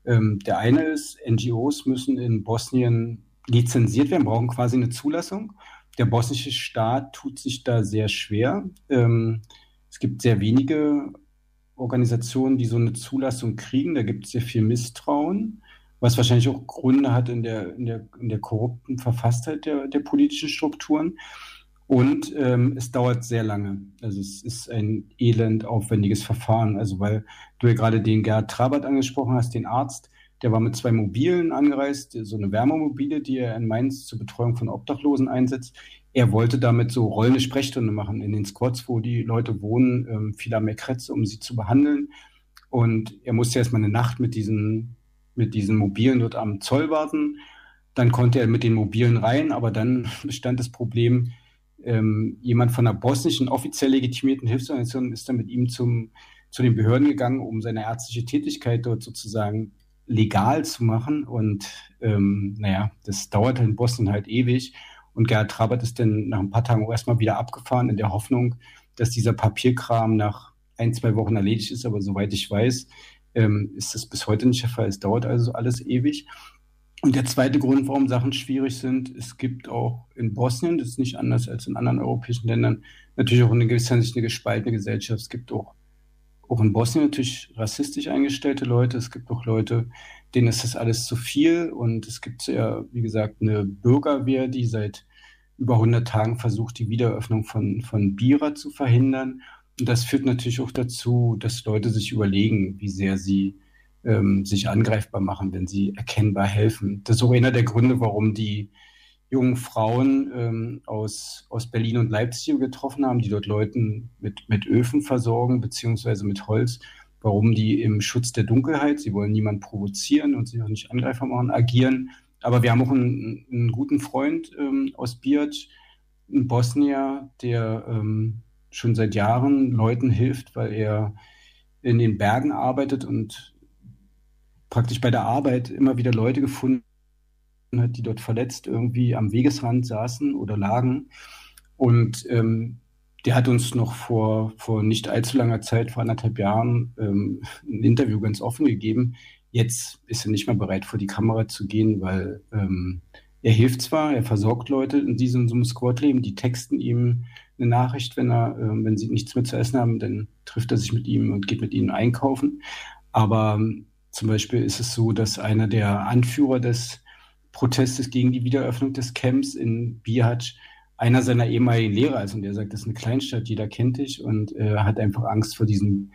Ähm, der eine ist, NGOs müssen in Bosnien lizenziert werden, brauchen quasi eine Zulassung. Der bosnische Staat tut sich da sehr schwer. Ähm, es gibt sehr wenige Organisationen, die so eine Zulassung kriegen, da gibt es sehr viel Misstrauen, was wahrscheinlich auch Gründe hat in der, in der, in der korrupten Verfasstheit der, der politischen Strukturen. Und ähm, es dauert sehr lange. Also es ist ein elend aufwendiges Verfahren. Also weil du ja gerade den Gerhard Trabert angesprochen hast, den Arzt, der war mit zwei Mobilen angereist, so eine Wärmemobile, die er in Mainz zur Betreuung von Obdachlosen einsetzt. Er wollte damit so rollende Sprechstunde machen in den Squads, wo die Leute wohnen, ähm, viel am Kretze, um sie zu behandeln. Und er musste erstmal eine Nacht mit diesen, mit diesen Mobilen dort am Zoll warten. Dann konnte er mit den Mobilen rein, aber dann [laughs] bestand das Problem, ähm, jemand von einer bosnischen offiziell legitimierten Hilfsorganisation ist dann mit ihm zum, zu den Behörden gegangen, um seine ärztliche Tätigkeit dort sozusagen legal zu machen. Und ähm, naja, das dauerte in Bosnien halt ewig. Und Gerhard Trabert ist dann nach ein paar Tagen auch erstmal wieder abgefahren, in der Hoffnung, dass dieser Papierkram nach ein, zwei Wochen erledigt ist. Aber soweit ich weiß, ähm, ist das bis heute nicht der Fall. Es dauert also alles ewig. Und der zweite Grund, warum Sachen schwierig sind, es gibt auch in Bosnien, das ist nicht anders als in anderen europäischen Ländern, natürlich auch in gewisser Hinsicht eine gespaltene Gesellschaft. Es gibt auch auch in Bosnien natürlich rassistisch eingestellte Leute. Es gibt auch Leute, denen ist das alles zu viel. Und es gibt ja, wie gesagt, eine Bürgerwehr, die seit über 100 Tagen versucht, die Wiedereröffnung von, von Bira zu verhindern. Und das führt natürlich auch dazu, dass Leute sich überlegen, wie sehr sie ähm, sich angreifbar machen, wenn sie erkennbar helfen. Das ist auch einer der Gründe, warum die jungen Frauen ähm, aus, aus Berlin und Leipzig getroffen haben, die dort Leuten mit, mit Öfen versorgen, beziehungsweise mit Holz. Warum die im Schutz der Dunkelheit, sie wollen niemanden provozieren und sich auch nicht Angreifer machen, agieren. Aber wir haben auch einen, einen guten Freund ähm, aus Biat, ein Bosnier, der ähm, schon seit Jahren Leuten hilft, weil er in den Bergen arbeitet und praktisch bei der Arbeit immer wieder Leute gefunden hat, die dort verletzt irgendwie am Wegesrand saßen oder lagen. Und ähm, der hat uns noch vor, vor nicht allzu langer Zeit, vor anderthalb Jahren, ähm, ein Interview ganz offen gegeben. Jetzt ist er nicht mehr bereit, vor die Kamera zu gehen, weil ähm, er hilft zwar, er versorgt Leute in diesem so einem Squad-Leben, die texten ihm eine Nachricht, wenn er, äh, wenn sie nichts mehr zu essen haben, dann trifft er sich mit ihm und geht mit ihnen einkaufen. Aber ähm, zum Beispiel ist es so, dass einer der Anführer des Protestes gegen die Wiedereröffnung des Camps in Bihać einer seiner ehemaligen Lehrer ist und der sagt, das ist eine Kleinstadt, jeder kennt dich und äh, hat einfach Angst vor diesem,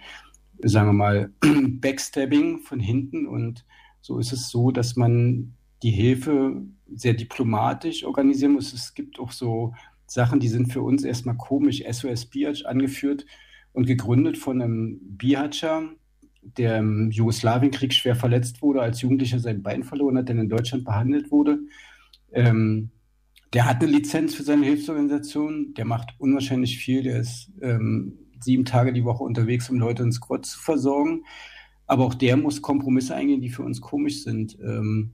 sagen wir mal, [clears throat] Backstabbing von hinten und so ist es so, dass man die Hilfe sehr diplomatisch organisieren muss. Es gibt auch so Sachen, die sind für uns erstmal komisch. SOS Bihać angeführt und gegründet von einem Bihacer, der im Jugoslawienkrieg schwer verletzt wurde, als Jugendlicher sein Bein verloren hat, der in Deutschland behandelt wurde. Ähm, der hat eine Lizenz für seine Hilfsorganisation, der macht unwahrscheinlich viel, der ist ähm, sieben Tage die Woche unterwegs, um Leute ins Squad zu versorgen. Aber auch der muss Kompromisse eingehen, die für uns komisch sind. Ähm,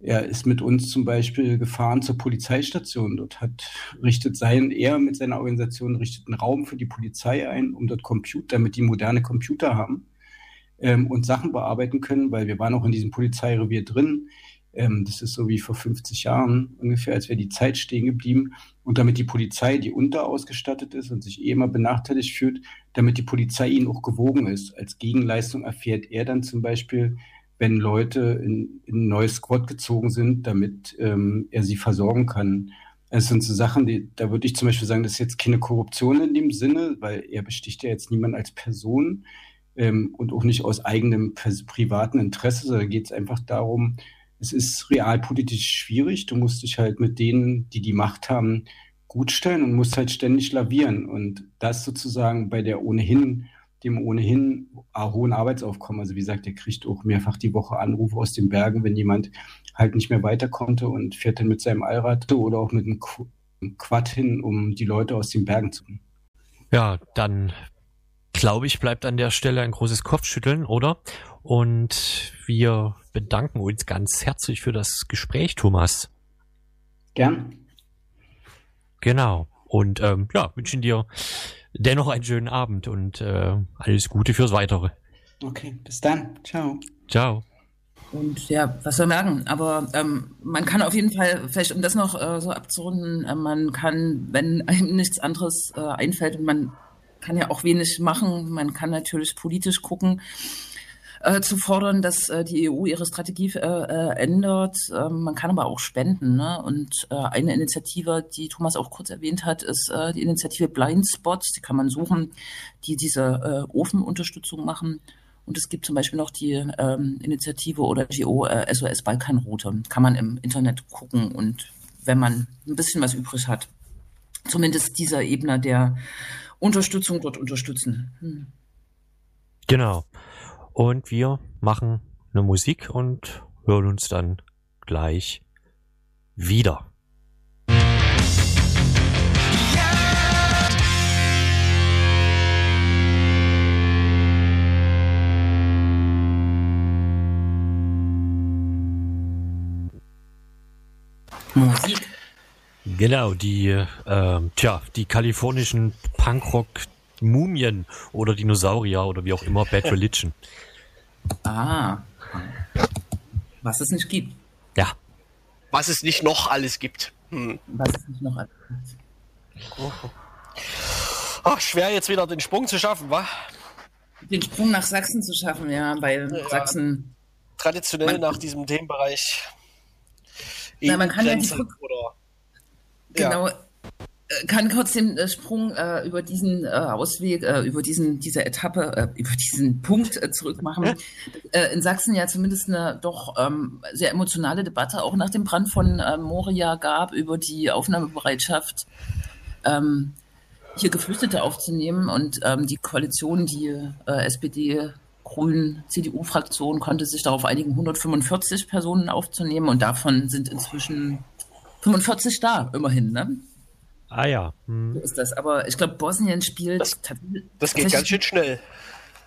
er ist mit uns zum Beispiel gefahren zur Polizeistation. Dort hat, richtet sein, er mit seiner Organisation richtet einen Raum für die Polizei ein, um dort Computer, damit die moderne Computer haben ähm, und Sachen bearbeiten können, weil wir waren auch in diesem Polizeirevier drin. Ähm, das ist so wie vor 50 Jahren ungefähr, als wäre die Zeit stehen geblieben. Und damit die Polizei, die unterausgestattet ist und sich eh immer benachteiligt fühlt, damit die Polizei ihnen auch gewogen ist. Als Gegenleistung erfährt er dann zum Beispiel, wenn Leute in, in ein neues Squad gezogen sind, damit ähm, er sie versorgen kann. Es sind so Sachen, die, da würde ich zum Beispiel sagen, das ist jetzt keine Korruption in dem Sinne, weil er besticht ja jetzt niemand als Person ähm, und auch nicht aus eigenem privaten Interesse, sondern geht es einfach darum, es ist realpolitisch schwierig. Du musst dich halt mit denen, die die Macht haben, gut stellen und musst halt ständig lavieren. Und das sozusagen bei der ohnehin, dem ohnehin hohen Arbeitsaufkommen. Also wie gesagt, der kriegt auch mehrfach die Woche Anrufe aus den Bergen, wenn jemand halt nicht mehr weiter konnte und fährt dann mit seinem Allrad oder auch mit einem Quad hin, um die Leute aus den Bergen zu. Ja, dann glaube ich, bleibt an der Stelle ein großes Kopfschütteln, oder? Und wir bedanken uns ganz herzlich für das Gespräch, Thomas. Gern. Genau. Und ähm, ja, wünschen dir dennoch einen schönen Abend und äh, alles Gute fürs Weitere. Okay, bis dann. Ciao. Ciao. Und ja, was soll man sagen? Aber ähm, man kann auf jeden Fall, vielleicht um das noch äh, so abzurunden, äh, man kann, wenn einem [laughs] nichts anderes äh, einfällt und man kann ja auch wenig machen. Man kann natürlich politisch gucken, äh, zu fordern, dass äh, die EU ihre Strategie äh, äh, ändert. Ähm, man kann aber auch spenden. Ne? Und äh, eine Initiative, die Thomas auch kurz erwähnt hat, ist äh, die Initiative Blind Spots. Die kann man suchen, die diese Ofenunterstützung machen. Und es gibt zum Beispiel noch die ähm, Initiative oder GO äh, SOS Balkanroute. Kann man im Internet gucken und wenn man ein bisschen was übrig hat, zumindest dieser Ebene der Unterstützung dort unterstützen. Hm. Genau. Und wir machen eine Musik und hören uns dann gleich wieder. Musik. Genau, die, äh, tja, die kalifornischen Punkrock-Mumien oder Dinosaurier oder wie auch immer, Bad Religion. [laughs] Ah. Was es nicht gibt. Ja. Was es nicht noch alles gibt. Hm. Was es nicht noch alles gibt. Ach, schwer jetzt wieder den Sprung zu schaffen, wa? Den Sprung nach Sachsen zu schaffen, ja, weil ja, Sachsen. Traditionell nach diesem Themenbereich. Na, man kann ja die Brücke. Oder, genau. Ja äh, kann kurz den äh, Sprung äh, über diesen äh, Ausweg, äh, über diesen, diese Etappe, äh, über diesen Punkt zurückmachen. Äh, in Sachsen ja zumindest eine doch ähm, sehr emotionale Debatte auch nach dem Brand von Moria gab über die Aufnahmebereitschaft, ähm, hier Geflüchtete aufzunehmen. Und ähm, die Koalition, die SPD, Grünen, CDU-Fraktion konnte sich darauf einigen, 145 Personen aufzunehmen. Und davon sind inzwischen 45 da, immerhin. Ne? Ah ja. Hm. So ist das. Aber ich glaube, Bosnien spielt. Das, das geht ganz schön schnell.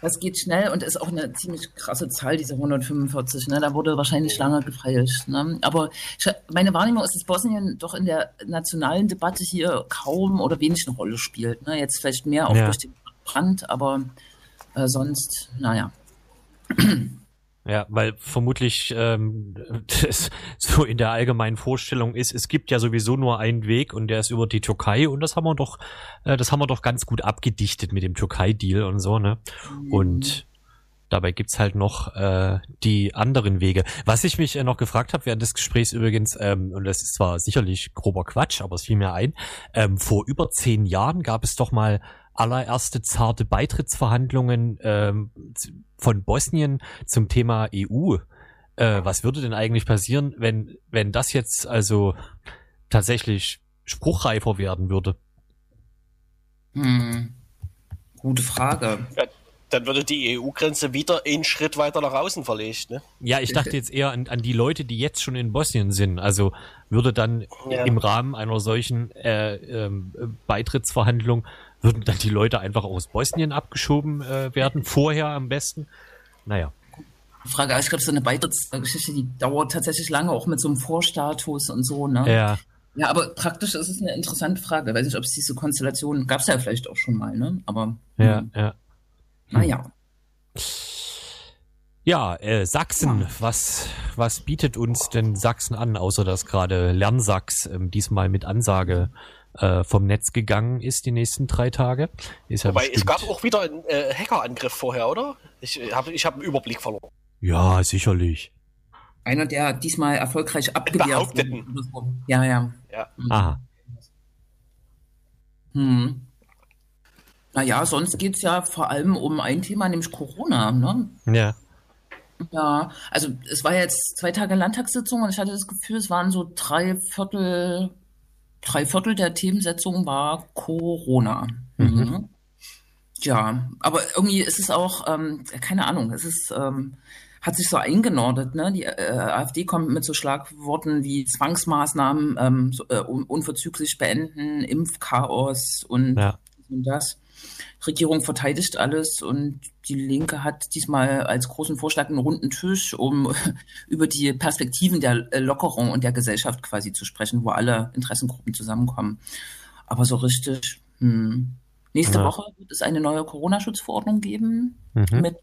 Das geht schnell und ist auch eine ziemlich krasse Zahl, diese 145. Ne? Da wurde wahrscheinlich lange gefeilt. Ne? Aber ich, meine Wahrnehmung ist, dass Bosnien doch in der nationalen Debatte hier kaum oder wenig eine Rolle spielt. Ne? Jetzt vielleicht mehr auch ja. durch den Brand, aber äh, sonst, naja. Ja, weil vermutlich ähm, [laughs] das so in der allgemeinen Vorstellung ist, es gibt ja sowieso nur einen Weg und der ist über die Türkei und das haben wir doch, äh, das haben wir doch ganz gut abgedichtet mit dem Türkei-Deal und so, ne? Mhm. Und dabei gibt's halt noch äh, die anderen Wege. Was ich mich äh, noch gefragt habe während des Gesprächs übrigens, ähm, und das ist zwar sicherlich grober Quatsch, aber es fiel mir ein, ähm, vor über zehn Jahren gab es doch mal allererste zarte Beitrittsverhandlungen ähm, von Bosnien zum Thema EU. Äh, was würde denn eigentlich passieren, wenn, wenn das jetzt also tatsächlich spruchreifer werden würde? Hm. Gute Frage. Ja, dann würde die EU-Grenze wieder einen Schritt weiter nach außen verlegt, ne? Ja, ich dachte jetzt eher an, an die Leute, die jetzt schon in Bosnien sind. Also würde dann ja. im Rahmen einer solchen äh, ähm, Beitrittsverhandlung würden dann die Leute einfach aus Bosnien abgeschoben äh, werden, vorher am besten? Naja. Frage, ich glaube, so eine Beitrittsgeschichte, die dauert tatsächlich lange, auch mit so einem Vorstatus und so, ne? Ja. Ja, aber praktisch ist es eine interessante Frage. Ich weiß nicht, ob es diese Konstellation gab es ja vielleicht auch schon mal, ne? Aber. Ja, hm. ja. Naja. Ja, äh, Sachsen, ja. was, was bietet uns denn Sachsen an, außer dass gerade Lernsachs ähm, diesmal mit Ansage äh, vom Netz gegangen ist die nächsten drei Tage. Ist ja Wobei, es gab auch wieder einen äh, Hackerangriff vorher, oder? Ich äh, habe ich hab einen Überblick verloren. Ja, sicherlich. Einer, der diesmal erfolgreich abgewehrt wurde. Ja, ja. ja. Aha. Hm. Naja, sonst geht es ja vor allem um ein Thema, nämlich Corona. Ne? Ja. Ja, also es war jetzt zwei Tage Landtagssitzung und ich hatte das Gefühl, es waren so drei Viertel drei Viertel der Themensetzung war Corona. Mhm. Mhm. Ja, aber irgendwie ist es auch, ähm, keine Ahnung, es ist, ähm, hat sich so eingenordet. Ne? Die äh, AfD kommt mit so Schlagworten wie Zwangsmaßnahmen ähm, so, äh, unverzüglich beenden, Impfchaos und, ja. und das. Regierung verteidigt alles und die Linke hat diesmal als großen Vorschlag einen runden Tisch, um [laughs] über die Perspektiven der Lockerung und der Gesellschaft quasi zu sprechen, wo alle Interessengruppen zusammenkommen. Aber so richtig, hm. nächste ja. Woche wird es eine neue Corona-Schutzverordnung geben mhm. mit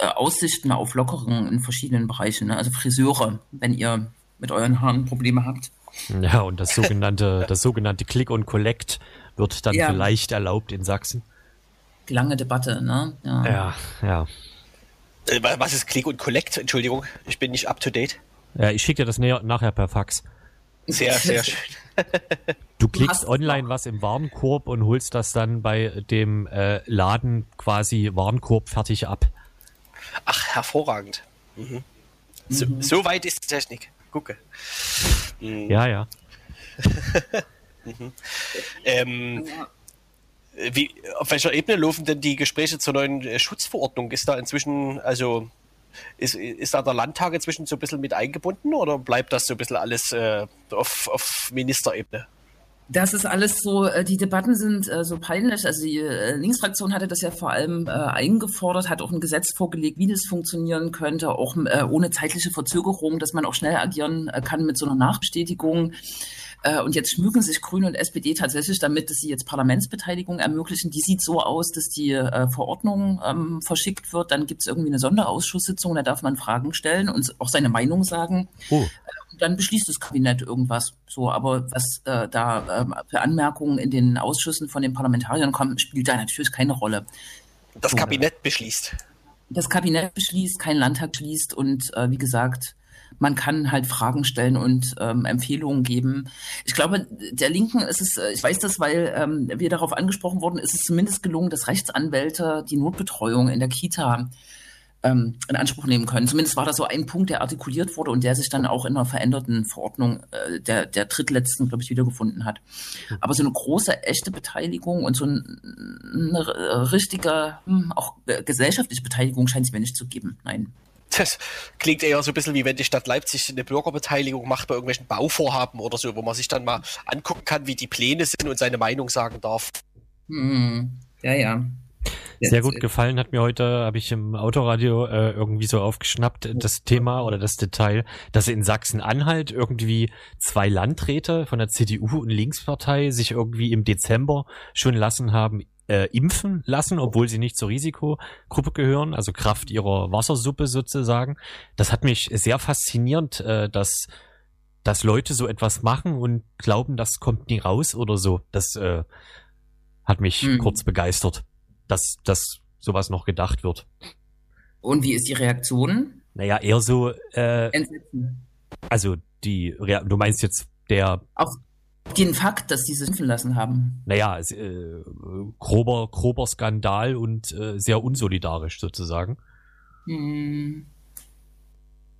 äh, Aussichten auf Lockerungen in verschiedenen Bereichen. Ne? Also Friseure, wenn ihr mit euren Haaren Probleme habt. Ja, und das sogenannte, das sogenannte Click und Collect wird dann ja. vielleicht erlaubt in Sachsen. lange Debatte, ne? Ja, ja. ja. Äh, was ist Click und Collect? Entschuldigung, ich bin nicht up to date. Ja, ich schicke dir das näher, nachher per Fax. Sehr, sehr schön. [laughs] Du klickst du online was im Warenkorb und holst das dann bei dem äh, Laden quasi Warenkorb fertig ab. Ach, hervorragend. Mhm. So, mhm. so, weit ist die Technik. Gucke. Mhm. Ja, ja. [laughs] mhm. ähm, wie, auf welcher Ebene laufen denn die Gespräche zur neuen äh, Schutzverordnung? Ist da inzwischen, also ist, ist da der Landtag inzwischen so ein bisschen mit eingebunden oder bleibt das so ein bisschen alles äh, auf, auf Ministerebene? Das ist alles so, äh, die Debatten sind äh, so peinlich. Also die Linksfraktion hatte das ja vor allem eingefordert, hat auch ein Gesetz vorgelegt, wie das funktionieren könnte, auch ohne zeitliche Verzögerung, dass man auch schnell agieren kann mit so einer Nachbestätigung. Äh, und jetzt schmücken sich Grüne und SPD tatsächlich damit, dass sie jetzt Parlamentsbeteiligung ermöglichen. Die sieht so aus, dass die äh, Verordnung ähm, verschickt wird. Dann gibt es irgendwie eine Sonderausschusssitzung, da darf man Fragen stellen und auch seine Meinung sagen. Oh. Äh, dann beschließt das Kabinett irgendwas. So, aber was äh, da äh, für Anmerkungen in den Ausschüssen von den Parlamentariern kommen, spielt da natürlich keine Rolle. Das Kabinett beschließt. Das Kabinett beschließt, kein Landtag beschließt und äh, wie gesagt, man kann halt Fragen stellen und ähm, Empfehlungen geben. Ich glaube, der Linken ist es, äh, ich weiß das, weil ähm, wir darauf angesprochen wurden, ist es zumindest gelungen, dass Rechtsanwälte die Notbetreuung in der Kita ähm, in Anspruch nehmen können. Zumindest war das so ein Punkt, der artikuliert wurde und der sich dann auch in einer veränderten Verordnung äh, der, der drittletzten, glaube ich, wiedergefunden hat. Aber so eine große, echte Beteiligung und so ein, eine richtige, hm, auch äh, gesellschaftliche Beteiligung scheint es mir nicht zu geben. Nein. Das klingt eher so ein bisschen wie wenn die Stadt Leipzig eine Bürgerbeteiligung macht bei irgendwelchen Bauvorhaben oder so, wo man sich dann mal angucken kann, wie die Pläne sind und seine Meinung sagen darf. Hm. Ja, ja. Sehr gut gefallen hat mir heute, habe ich im Autoradio äh, irgendwie so aufgeschnappt, das Thema oder das Detail, dass in Sachsen-Anhalt irgendwie zwei Landräte von der CDU und Linkspartei sich irgendwie im Dezember schon lassen haben, äh, impfen lassen, obwohl sie nicht zur Risikogruppe gehören, also Kraft ihrer Wassersuppe sozusagen. Das hat mich sehr faszinierend, äh, dass dass Leute so etwas machen und glauben, das kommt nie raus oder so. Das äh, hat mich mhm. kurz begeistert, dass, dass sowas noch gedacht wird. Und wie ist die Reaktion? Naja, eher so. Äh, Entsetzen. Also die, du meinst jetzt der. Auf den Fakt, dass die sie impfen lassen haben. Naja, äh, grober, grober Skandal und äh, sehr unsolidarisch sozusagen. Hm.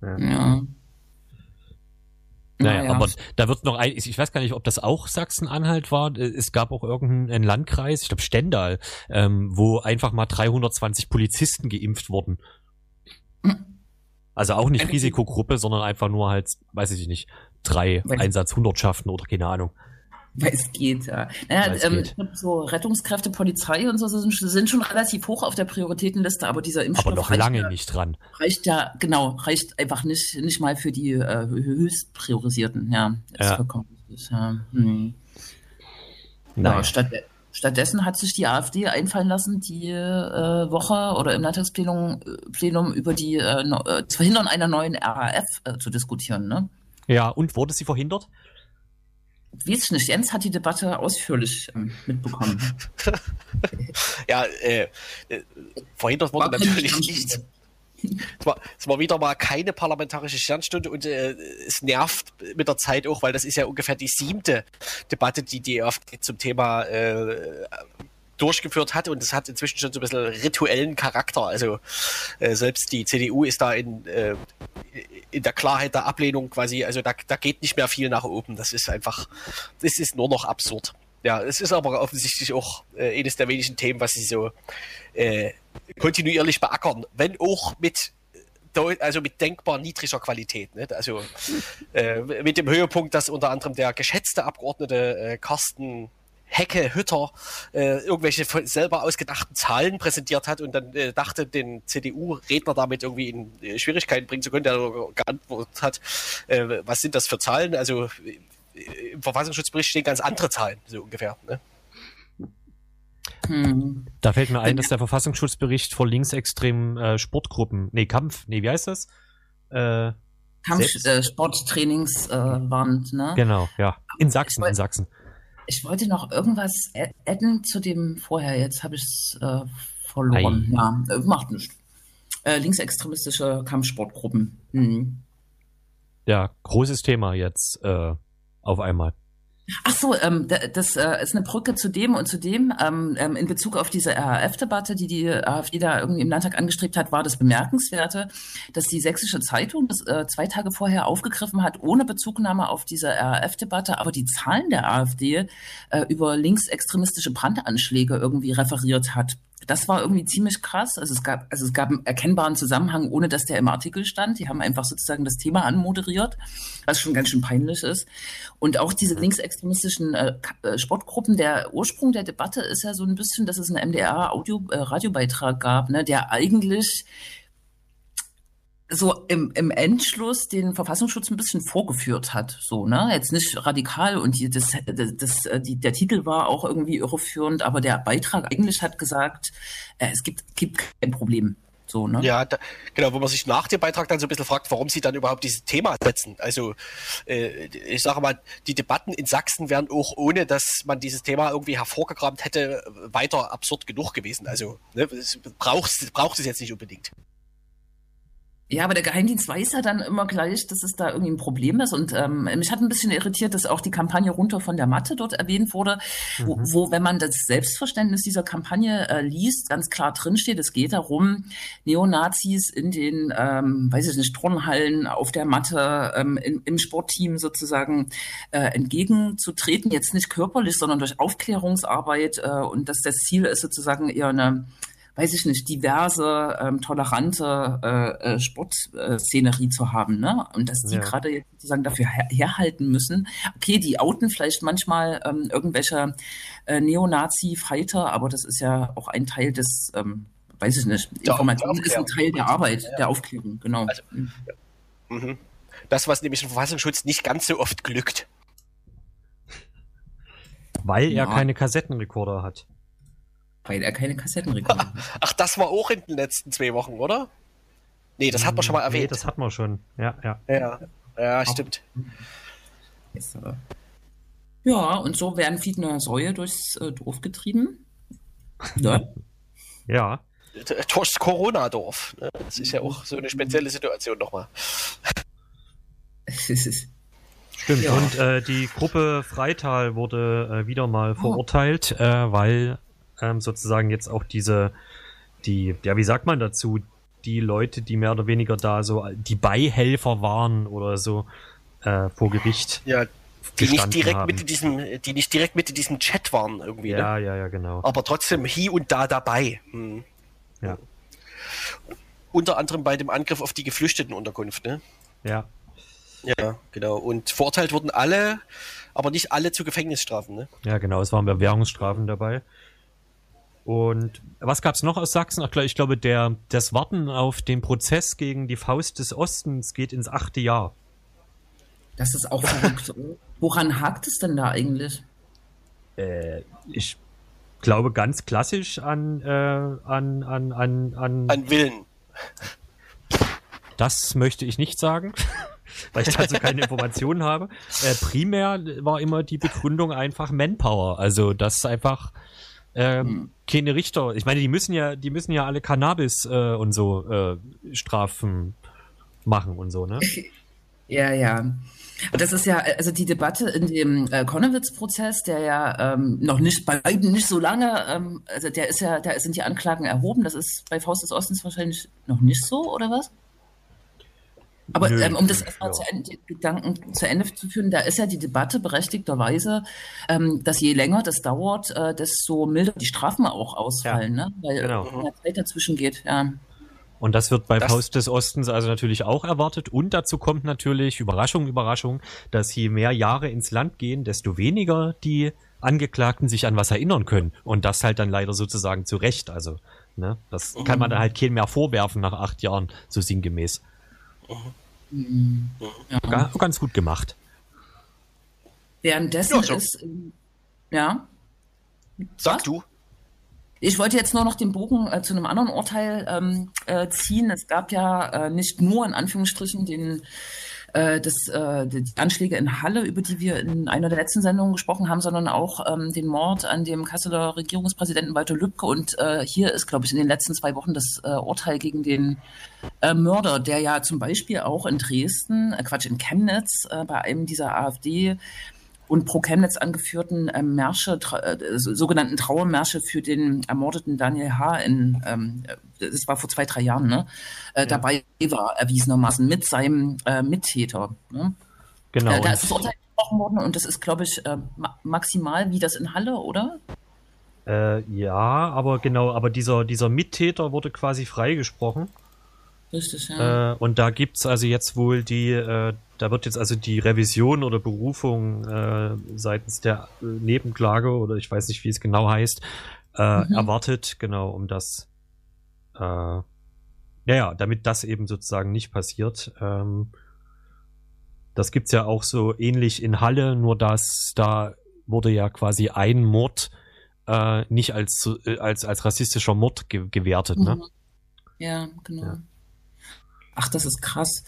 Ja. ja. Naja, naja, aber da wird noch ein, ich weiß gar nicht, ob das auch Sachsen-Anhalt war. Es gab auch irgendeinen Landkreis, ich glaube Stendal, ähm, wo einfach mal 320 Polizisten geimpft wurden. Hm. Also auch nicht Risikogruppe, sondern einfach nur halt, weiß ich nicht, drei Einsatzhundertschaften oder keine Ahnung. Weil es geht, ja. Naja, ähm, geht. so Rettungskräfte, Polizei und so sind, sind, schon relativ hoch auf der Prioritätenliste, aber dieser Impfstoff aber noch lange ja, nicht dran. Reicht ja, genau, reicht einfach nicht, nicht mal für die äh, höchst priorisierten, ja. Ja. vollkommen richtig, ja. Hm. Naja. Ja, statt, stattdessen hat sich die AfD einfallen lassen, die äh, Woche oder im Landtagsplenum äh, Plenum über die äh, no, äh, zu Verhindern einer neuen RAF äh, zu diskutieren, ne? Ja, und wurde sie verhindert? Weiß ich nicht. Jens hat die Debatte ausführlich ähm, mitbekommen. [laughs] ja, äh, äh, verhindert wurde war natürlich nicht. Es war, es war, wieder mal keine parlamentarische Sternstunde und äh, es nervt mit der Zeit auch, weil das ist ja ungefähr die siebte Debatte, die die AfD zum Thema äh, durchgeführt hat und es hat inzwischen schon so ein bisschen rituellen Charakter. Also äh, selbst die CDU ist da in, äh, in der Klarheit der Ablehnung quasi, also da, da geht nicht mehr viel nach oben. Das ist einfach, das ist nur noch absurd. Ja, es ist aber offensichtlich auch äh, eines der wenigen Themen, was sie so äh, kontinuierlich beackern, wenn auch mit also mit denkbar niedriger Qualität. Nicht? Also äh, mit dem Höhepunkt, dass unter anderem der geschätzte Abgeordnete äh, Carsten Hecke Hütter äh, irgendwelche selber ausgedachten Zahlen präsentiert hat und dann äh, dachte, den CDU-Redner damit irgendwie in äh, Schwierigkeiten bringen zu können, der geantwortet hat, äh, was sind das für Zahlen? Also äh, im Verfassungsschutzbericht stehen ganz andere Zahlen, so ungefähr. Ne? Hm. Da fällt mir ein, dass der Verfassungsschutzbericht vor linksextremen äh, Sportgruppen, nee, Kampf, nee, wie heißt das? Äh, Kampfsporttrainings äh, warnt, ne? Genau, ja. In Sachsen, in Sachsen. Ich wollte noch irgendwas adden zu dem vorher. Jetzt habe ich es äh, verloren. Ei. Ja, äh, macht nichts. Äh, linksextremistische Kampfsportgruppen. Mhm. Ja, großes Thema jetzt äh, auf einmal. Ach so, ähm, das äh, ist eine Brücke zu dem und zu dem. Ähm, ähm in Bezug auf diese RAF-Debatte, die die AfD da irgendwie im Landtag angestrebt hat, war das Bemerkenswerte, dass die Sächsische Zeitung das äh, zwei Tage vorher aufgegriffen hat, ohne Bezugnahme auf diese RAF-Debatte, aber die Zahlen der AfD äh, über linksextremistische Brandanschläge irgendwie referiert hat das war irgendwie ziemlich krass. Also es gab, also es gab einen erkennbaren Zusammenhang, ohne dass der im Artikel stand. Die haben einfach sozusagen das Thema anmoderiert, was schon ganz schön peinlich ist. Und auch diese linksextremistischen äh, äh Sportgruppen, der Ursprung der Debatte ist ja so ein bisschen, dass es einen MDR-Audio-Radiobeitrag äh, gab, ne, der eigentlich so im, im Endschluss den Verfassungsschutz ein bisschen vorgeführt hat, so, ne? Jetzt nicht radikal und die, das, das, äh, die, der Titel war auch irgendwie irreführend, aber der Beitrag eigentlich hat gesagt, äh, es gibt, gibt kein Problem. So, ne? Ja, da, genau, wo man sich nach dem Beitrag dann so ein bisschen fragt, warum sie dann überhaupt dieses Thema setzen. Also äh, ich sage mal, die Debatten in Sachsen wären auch ohne, dass man dieses Thema irgendwie hervorgekramt hätte, weiter absurd genug gewesen. Also ne, braucht, braucht es jetzt nicht unbedingt. Ja, aber der Geheimdienst weiß ja dann immer gleich, dass es da irgendwie ein Problem ist. Und ähm, mich hat ein bisschen irritiert, dass auch die Kampagne runter von der Matte dort erwähnt wurde, mhm. wo, wo, wenn man das Selbstverständnis dieser Kampagne äh, liest, ganz klar drinsteht, es geht darum, Neonazis in den, ähm, weiß ich nicht, Turnhallen, auf der Matte, ähm, in, im Sportteam sozusagen äh, entgegenzutreten. Jetzt nicht körperlich, sondern durch Aufklärungsarbeit. Äh, und dass das Ziel ist sozusagen eher eine weiß ich nicht, diverse, ähm, tolerante äh, äh, Sportszenerie zu haben, ne? Und dass die ja. gerade jetzt sozusagen dafür her herhalten müssen. Okay, die outen vielleicht manchmal ähm, irgendwelche äh, Neonazi-Fighter, aber das ist ja auch ein Teil des, ähm, weiß ich nicht, Information ist ein Teil der Arbeit, ja. der Aufklärung, genau. Also, mhm. ja. mhm. Das, was nämlich im Verfassungsschutz nicht ganz so oft glückt. Weil er keine Kassettenrekorder hat weil er keine Kassettenrekorder hat. [laughs] Ach, das war auch in den letzten zwei Wochen, oder? Nee, das hat man schon mal erwähnt. Nee, das hat man schon. Ja, ja. Ja, ja stimmt. Ja, und so werden Fiedner Säue durchs äh, Dorf getrieben. [laughs] Ja. ja. Durchs Corona-Dorf. Ne? Das ist ja auch so eine spezielle Situation nochmal. [laughs] Stimmt, ja. und äh, die Gruppe Freital wurde äh, wieder mal verurteilt, äh, weil ähm, sozusagen jetzt auch diese, die, ja, wie sagt man dazu, die Leute, die mehr oder weniger da so, die Beihelfer waren oder so äh, vor Gericht. Ja, die nicht direkt haben. mit diesem, die nicht direkt mit in diesem Chat waren irgendwie. Ja, ne? ja, ja, genau. Aber trotzdem hier und da dabei. Hm. Ja. Unter anderem bei dem Angriff auf die Geflüchtetenunterkunft, ne? Ja. Ja, genau. Und verurteilt wurden alle, aber nicht alle zu Gefängnisstrafen, ne? Ja, genau. Es waren Bewährungsstrafen dabei. Und was gab es noch aus Sachsen? Ach, ich glaube, der, das Warten auf den Prozess gegen die Faust des Ostens geht ins achte Jahr. Das ist auch verrückt. [laughs] Woran hakt es denn da eigentlich? Äh, ich glaube ganz klassisch an, äh, an, an, an, an. An Willen. Das möchte ich nicht sagen, [laughs] weil ich dazu keine Informationen habe. Äh, primär war immer die Begründung einfach Manpower. Also, dass einfach ähm, hm. keine Richter. Ich meine, die müssen ja, die müssen ja alle Cannabis äh, und so äh, Strafen machen und so, ne? [laughs] Ja, ja. Das ist ja, also die Debatte in dem äh, Konowitz-Prozess, der ja ähm, noch nicht bei beiden nicht so lange, ähm, also der ist ja, da sind die Anklagen erhoben. Das ist bei Faust des Ostens wahrscheinlich noch nicht so, oder was? Aber Nö, ähm, um das erstmal ja. zu Ende, Gedanken zu Ende zu führen, da ist ja die Debatte berechtigterweise, ähm, dass je länger das dauert, äh, desto milder die Strafen auch ausfallen, ja, ne? weil genau. mehr Zeit dazwischen geht. Ja. Und das wird bei das Faust des Ostens also natürlich auch erwartet. Und dazu kommt natürlich, Überraschung, Überraschung, dass je mehr Jahre ins Land gehen, desto weniger die Angeklagten sich an was erinnern können. Und das halt dann leider sozusagen zu Recht. Also, ne, das mhm. kann man dann halt keinen mehr vorwerfen nach acht Jahren, so sinngemäß. Mhm. Ja. Ganz gut gemacht. Währenddessen ja, ist, ähm, ja. Sag du. Ich wollte jetzt nur noch den Bogen äh, zu einem anderen Urteil ähm, äh, ziehen. Es gab ja äh, nicht nur in Anführungsstrichen den äh, das, äh, die Anschläge in Halle, über die wir in einer der letzten Sendungen gesprochen haben, sondern auch ähm, den Mord an dem Kasseler Regierungspräsidenten Walter Lübcke. Und äh, hier ist, glaube ich, in den letzten zwei Wochen das äh, Urteil gegen den äh, Mörder, der ja zum Beispiel auch in Dresden, äh, Quatsch, in Chemnitz äh, bei einem dieser AfD und pro Chemnitz angeführten äh, Märsche, tra äh, sogenannten Trauermärsche für den ermordeten Daniel H. in, ähm, das war vor zwei, drei Jahren, ne? Äh, ja. dabei war erwiesenermaßen mit seinem äh, Mittäter. Ne? Genau. Äh, da ist das Urteil gesprochen worden und das ist, glaube ich, äh, ma maximal wie das in Halle, oder? Äh, ja, aber genau, aber dieser, dieser Mittäter wurde quasi freigesprochen. Richtig, ja. Äh, und da gibt es also jetzt wohl die, äh, da wird jetzt also die Revision oder Berufung äh, seitens der äh, Nebenklage oder ich weiß nicht, wie es genau heißt, äh, mhm. erwartet, genau, um das, äh, ja, ja, damit das eben sozusagen nicht passiert. Ähm, das gibt's ja auch so ähnlich in Halle, nur dass da wurde ja quasi ein Mord äh, nicht als, äh, als, als rassistischer Mord ge gewertet, ne? Mhm. Ja, genau. Ja. Ach, das ist krass.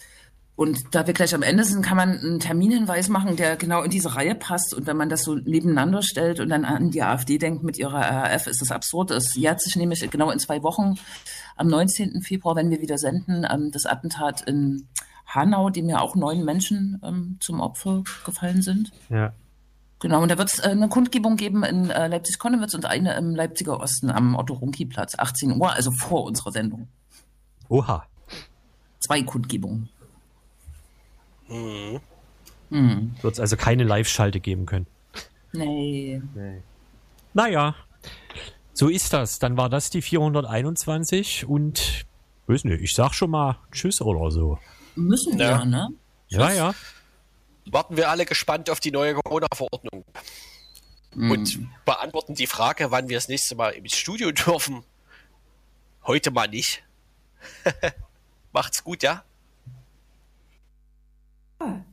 Und da wir gleich am Ende sind, kann man einen Terminhinweis machen, der genau in diese Reihe passt. Und wenn man das so nebeneinander stellt und dann an die AfD denkt mit ihrer RAF, ist das absurd. Es jährt sich nämlich genau in zwei Wochen am 19. Februar, wenn wir wieder senden, ähm, das Attentat in Hanau, dem ja auch neun Menschen ähm, zum Opfer gefallen sind. Ja. Genau, und da wird es äh, eine Kundgebung geben in äh, Leipzig-Konnewitz und eine im Leipziger Osten am Otto-Runki-Platz, 18 Uhr, also vor unserer Sendung. Oha. Zwei Kundgebungen. Mhm. Mhm. Wird es also keine Live-Schalte geben können. Nee. nee. Naja, so ist das. Dann war das die 421 und weiß nicht, ich sag schon mal Tschüss oder so. Müssen wir, ja. ne? Ja, ja. Warten wir alle gespannt auf die neue Corona-Verordnung. Mhm. Und beantworten die Frage, wann wir das nächste Mal im Studio dürfen. Heute mal nicht. [laughs] Macht's gut, ja? Oh.